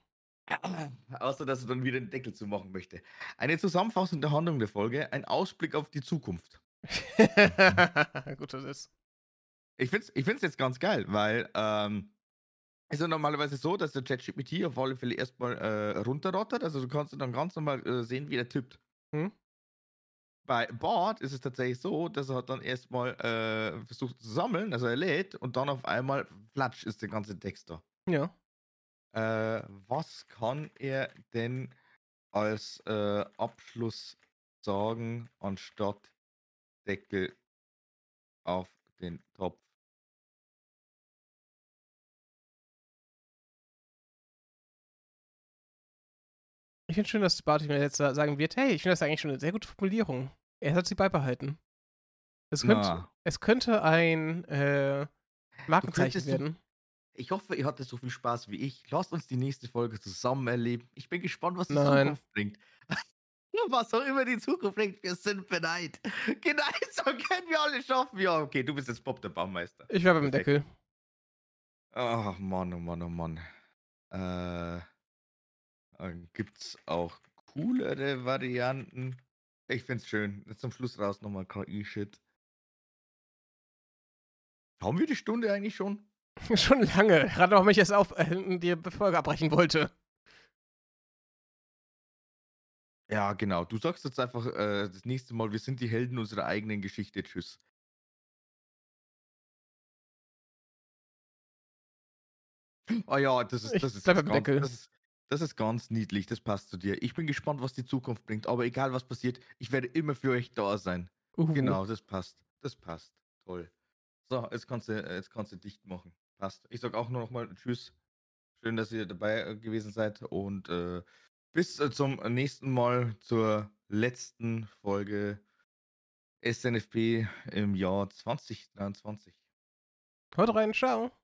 (clears throat) Außer, dass er dann wieder den Deckel zu machen möchte. Eine Zusammenfassung der Handlung der Folge, ein Ausblick auf die Zukunft. (laughs) Gut, das ist. Ich finde es ich find's jetzt ganz geil, weil ähm, ist ja normalerweise so, dass der ChatGPT auf alle Fälle erstmal äh, runterrottert. Also du kannst dann ganz normal äh, sehen, wie er tippt. Hm? Bei Bart ist es tatsächlich so, dass er dann erstmal äh, versucht zu sammeln, also er lädt und dann auf einmal flatsch ist der ganze Text da. Ja. Äh, was kann er denn als äh, Abschluss sagen, anstatt Deckel auf den Topf? Ich finde schön, dass Barty mir jetzt sagen wird, hey, ich finde das eigentlich schon eine sehr gute Formulierung. Er hat sie beibehalten. Es könnte, Na, es könnte ein äh, Markenzeichen du- werden. ich hoffe, ihr hattet so viel Spaß wie ich. Lasst uns die nächste Folge zusammen erleben. Ich bin gespannt, was die Nein. Zukunft bringt. (laughs) Was auch immer die Zukunft bringt, wir sind bereit. (laughs) Genau, (laughs) so können wir alle schaffen. Ja, okay, du bist jetzt Bob der Baumeister. Ich war beim. Deckel. Ach, Mann, oh Mann, oh Mann. Äh, gibt's auch coolere Varianten? Ich find's schön. Jetzt zum Schluss raus nochmal KI-Shit. Haben wir die Stunde eigentlich schon? (laughs) Schon lange. Gerade noch mich erst auf, äh, die Folge abbrechen wollte. Ja, genau. Du sagst jetzt einfach äh, das nächste Mal, wir sind die Helden unserer eigenen Geschichte. Tschüss. Ah ja, das ist, das ist, jetzt beim ganz, das, ist, das ist ganz niedlich, das passt zu dir. Ich bin gespannt, was die Zukunft bringt, aber egal was passiert, ich werde immer für euch da sein. Uhu. Genau, das passt. Das passt. Toll. So, jetzt kannst du, jetzt kannst du dicht machen. Passt. Ich sag auch nur noch mal Tschüss. Schön, dass ihr dabei äh, gewesen seid und äh, bis äh, zum nächsten Mal zur letzten Folge SNFP im Jahr 2023. Haut rein, ciao.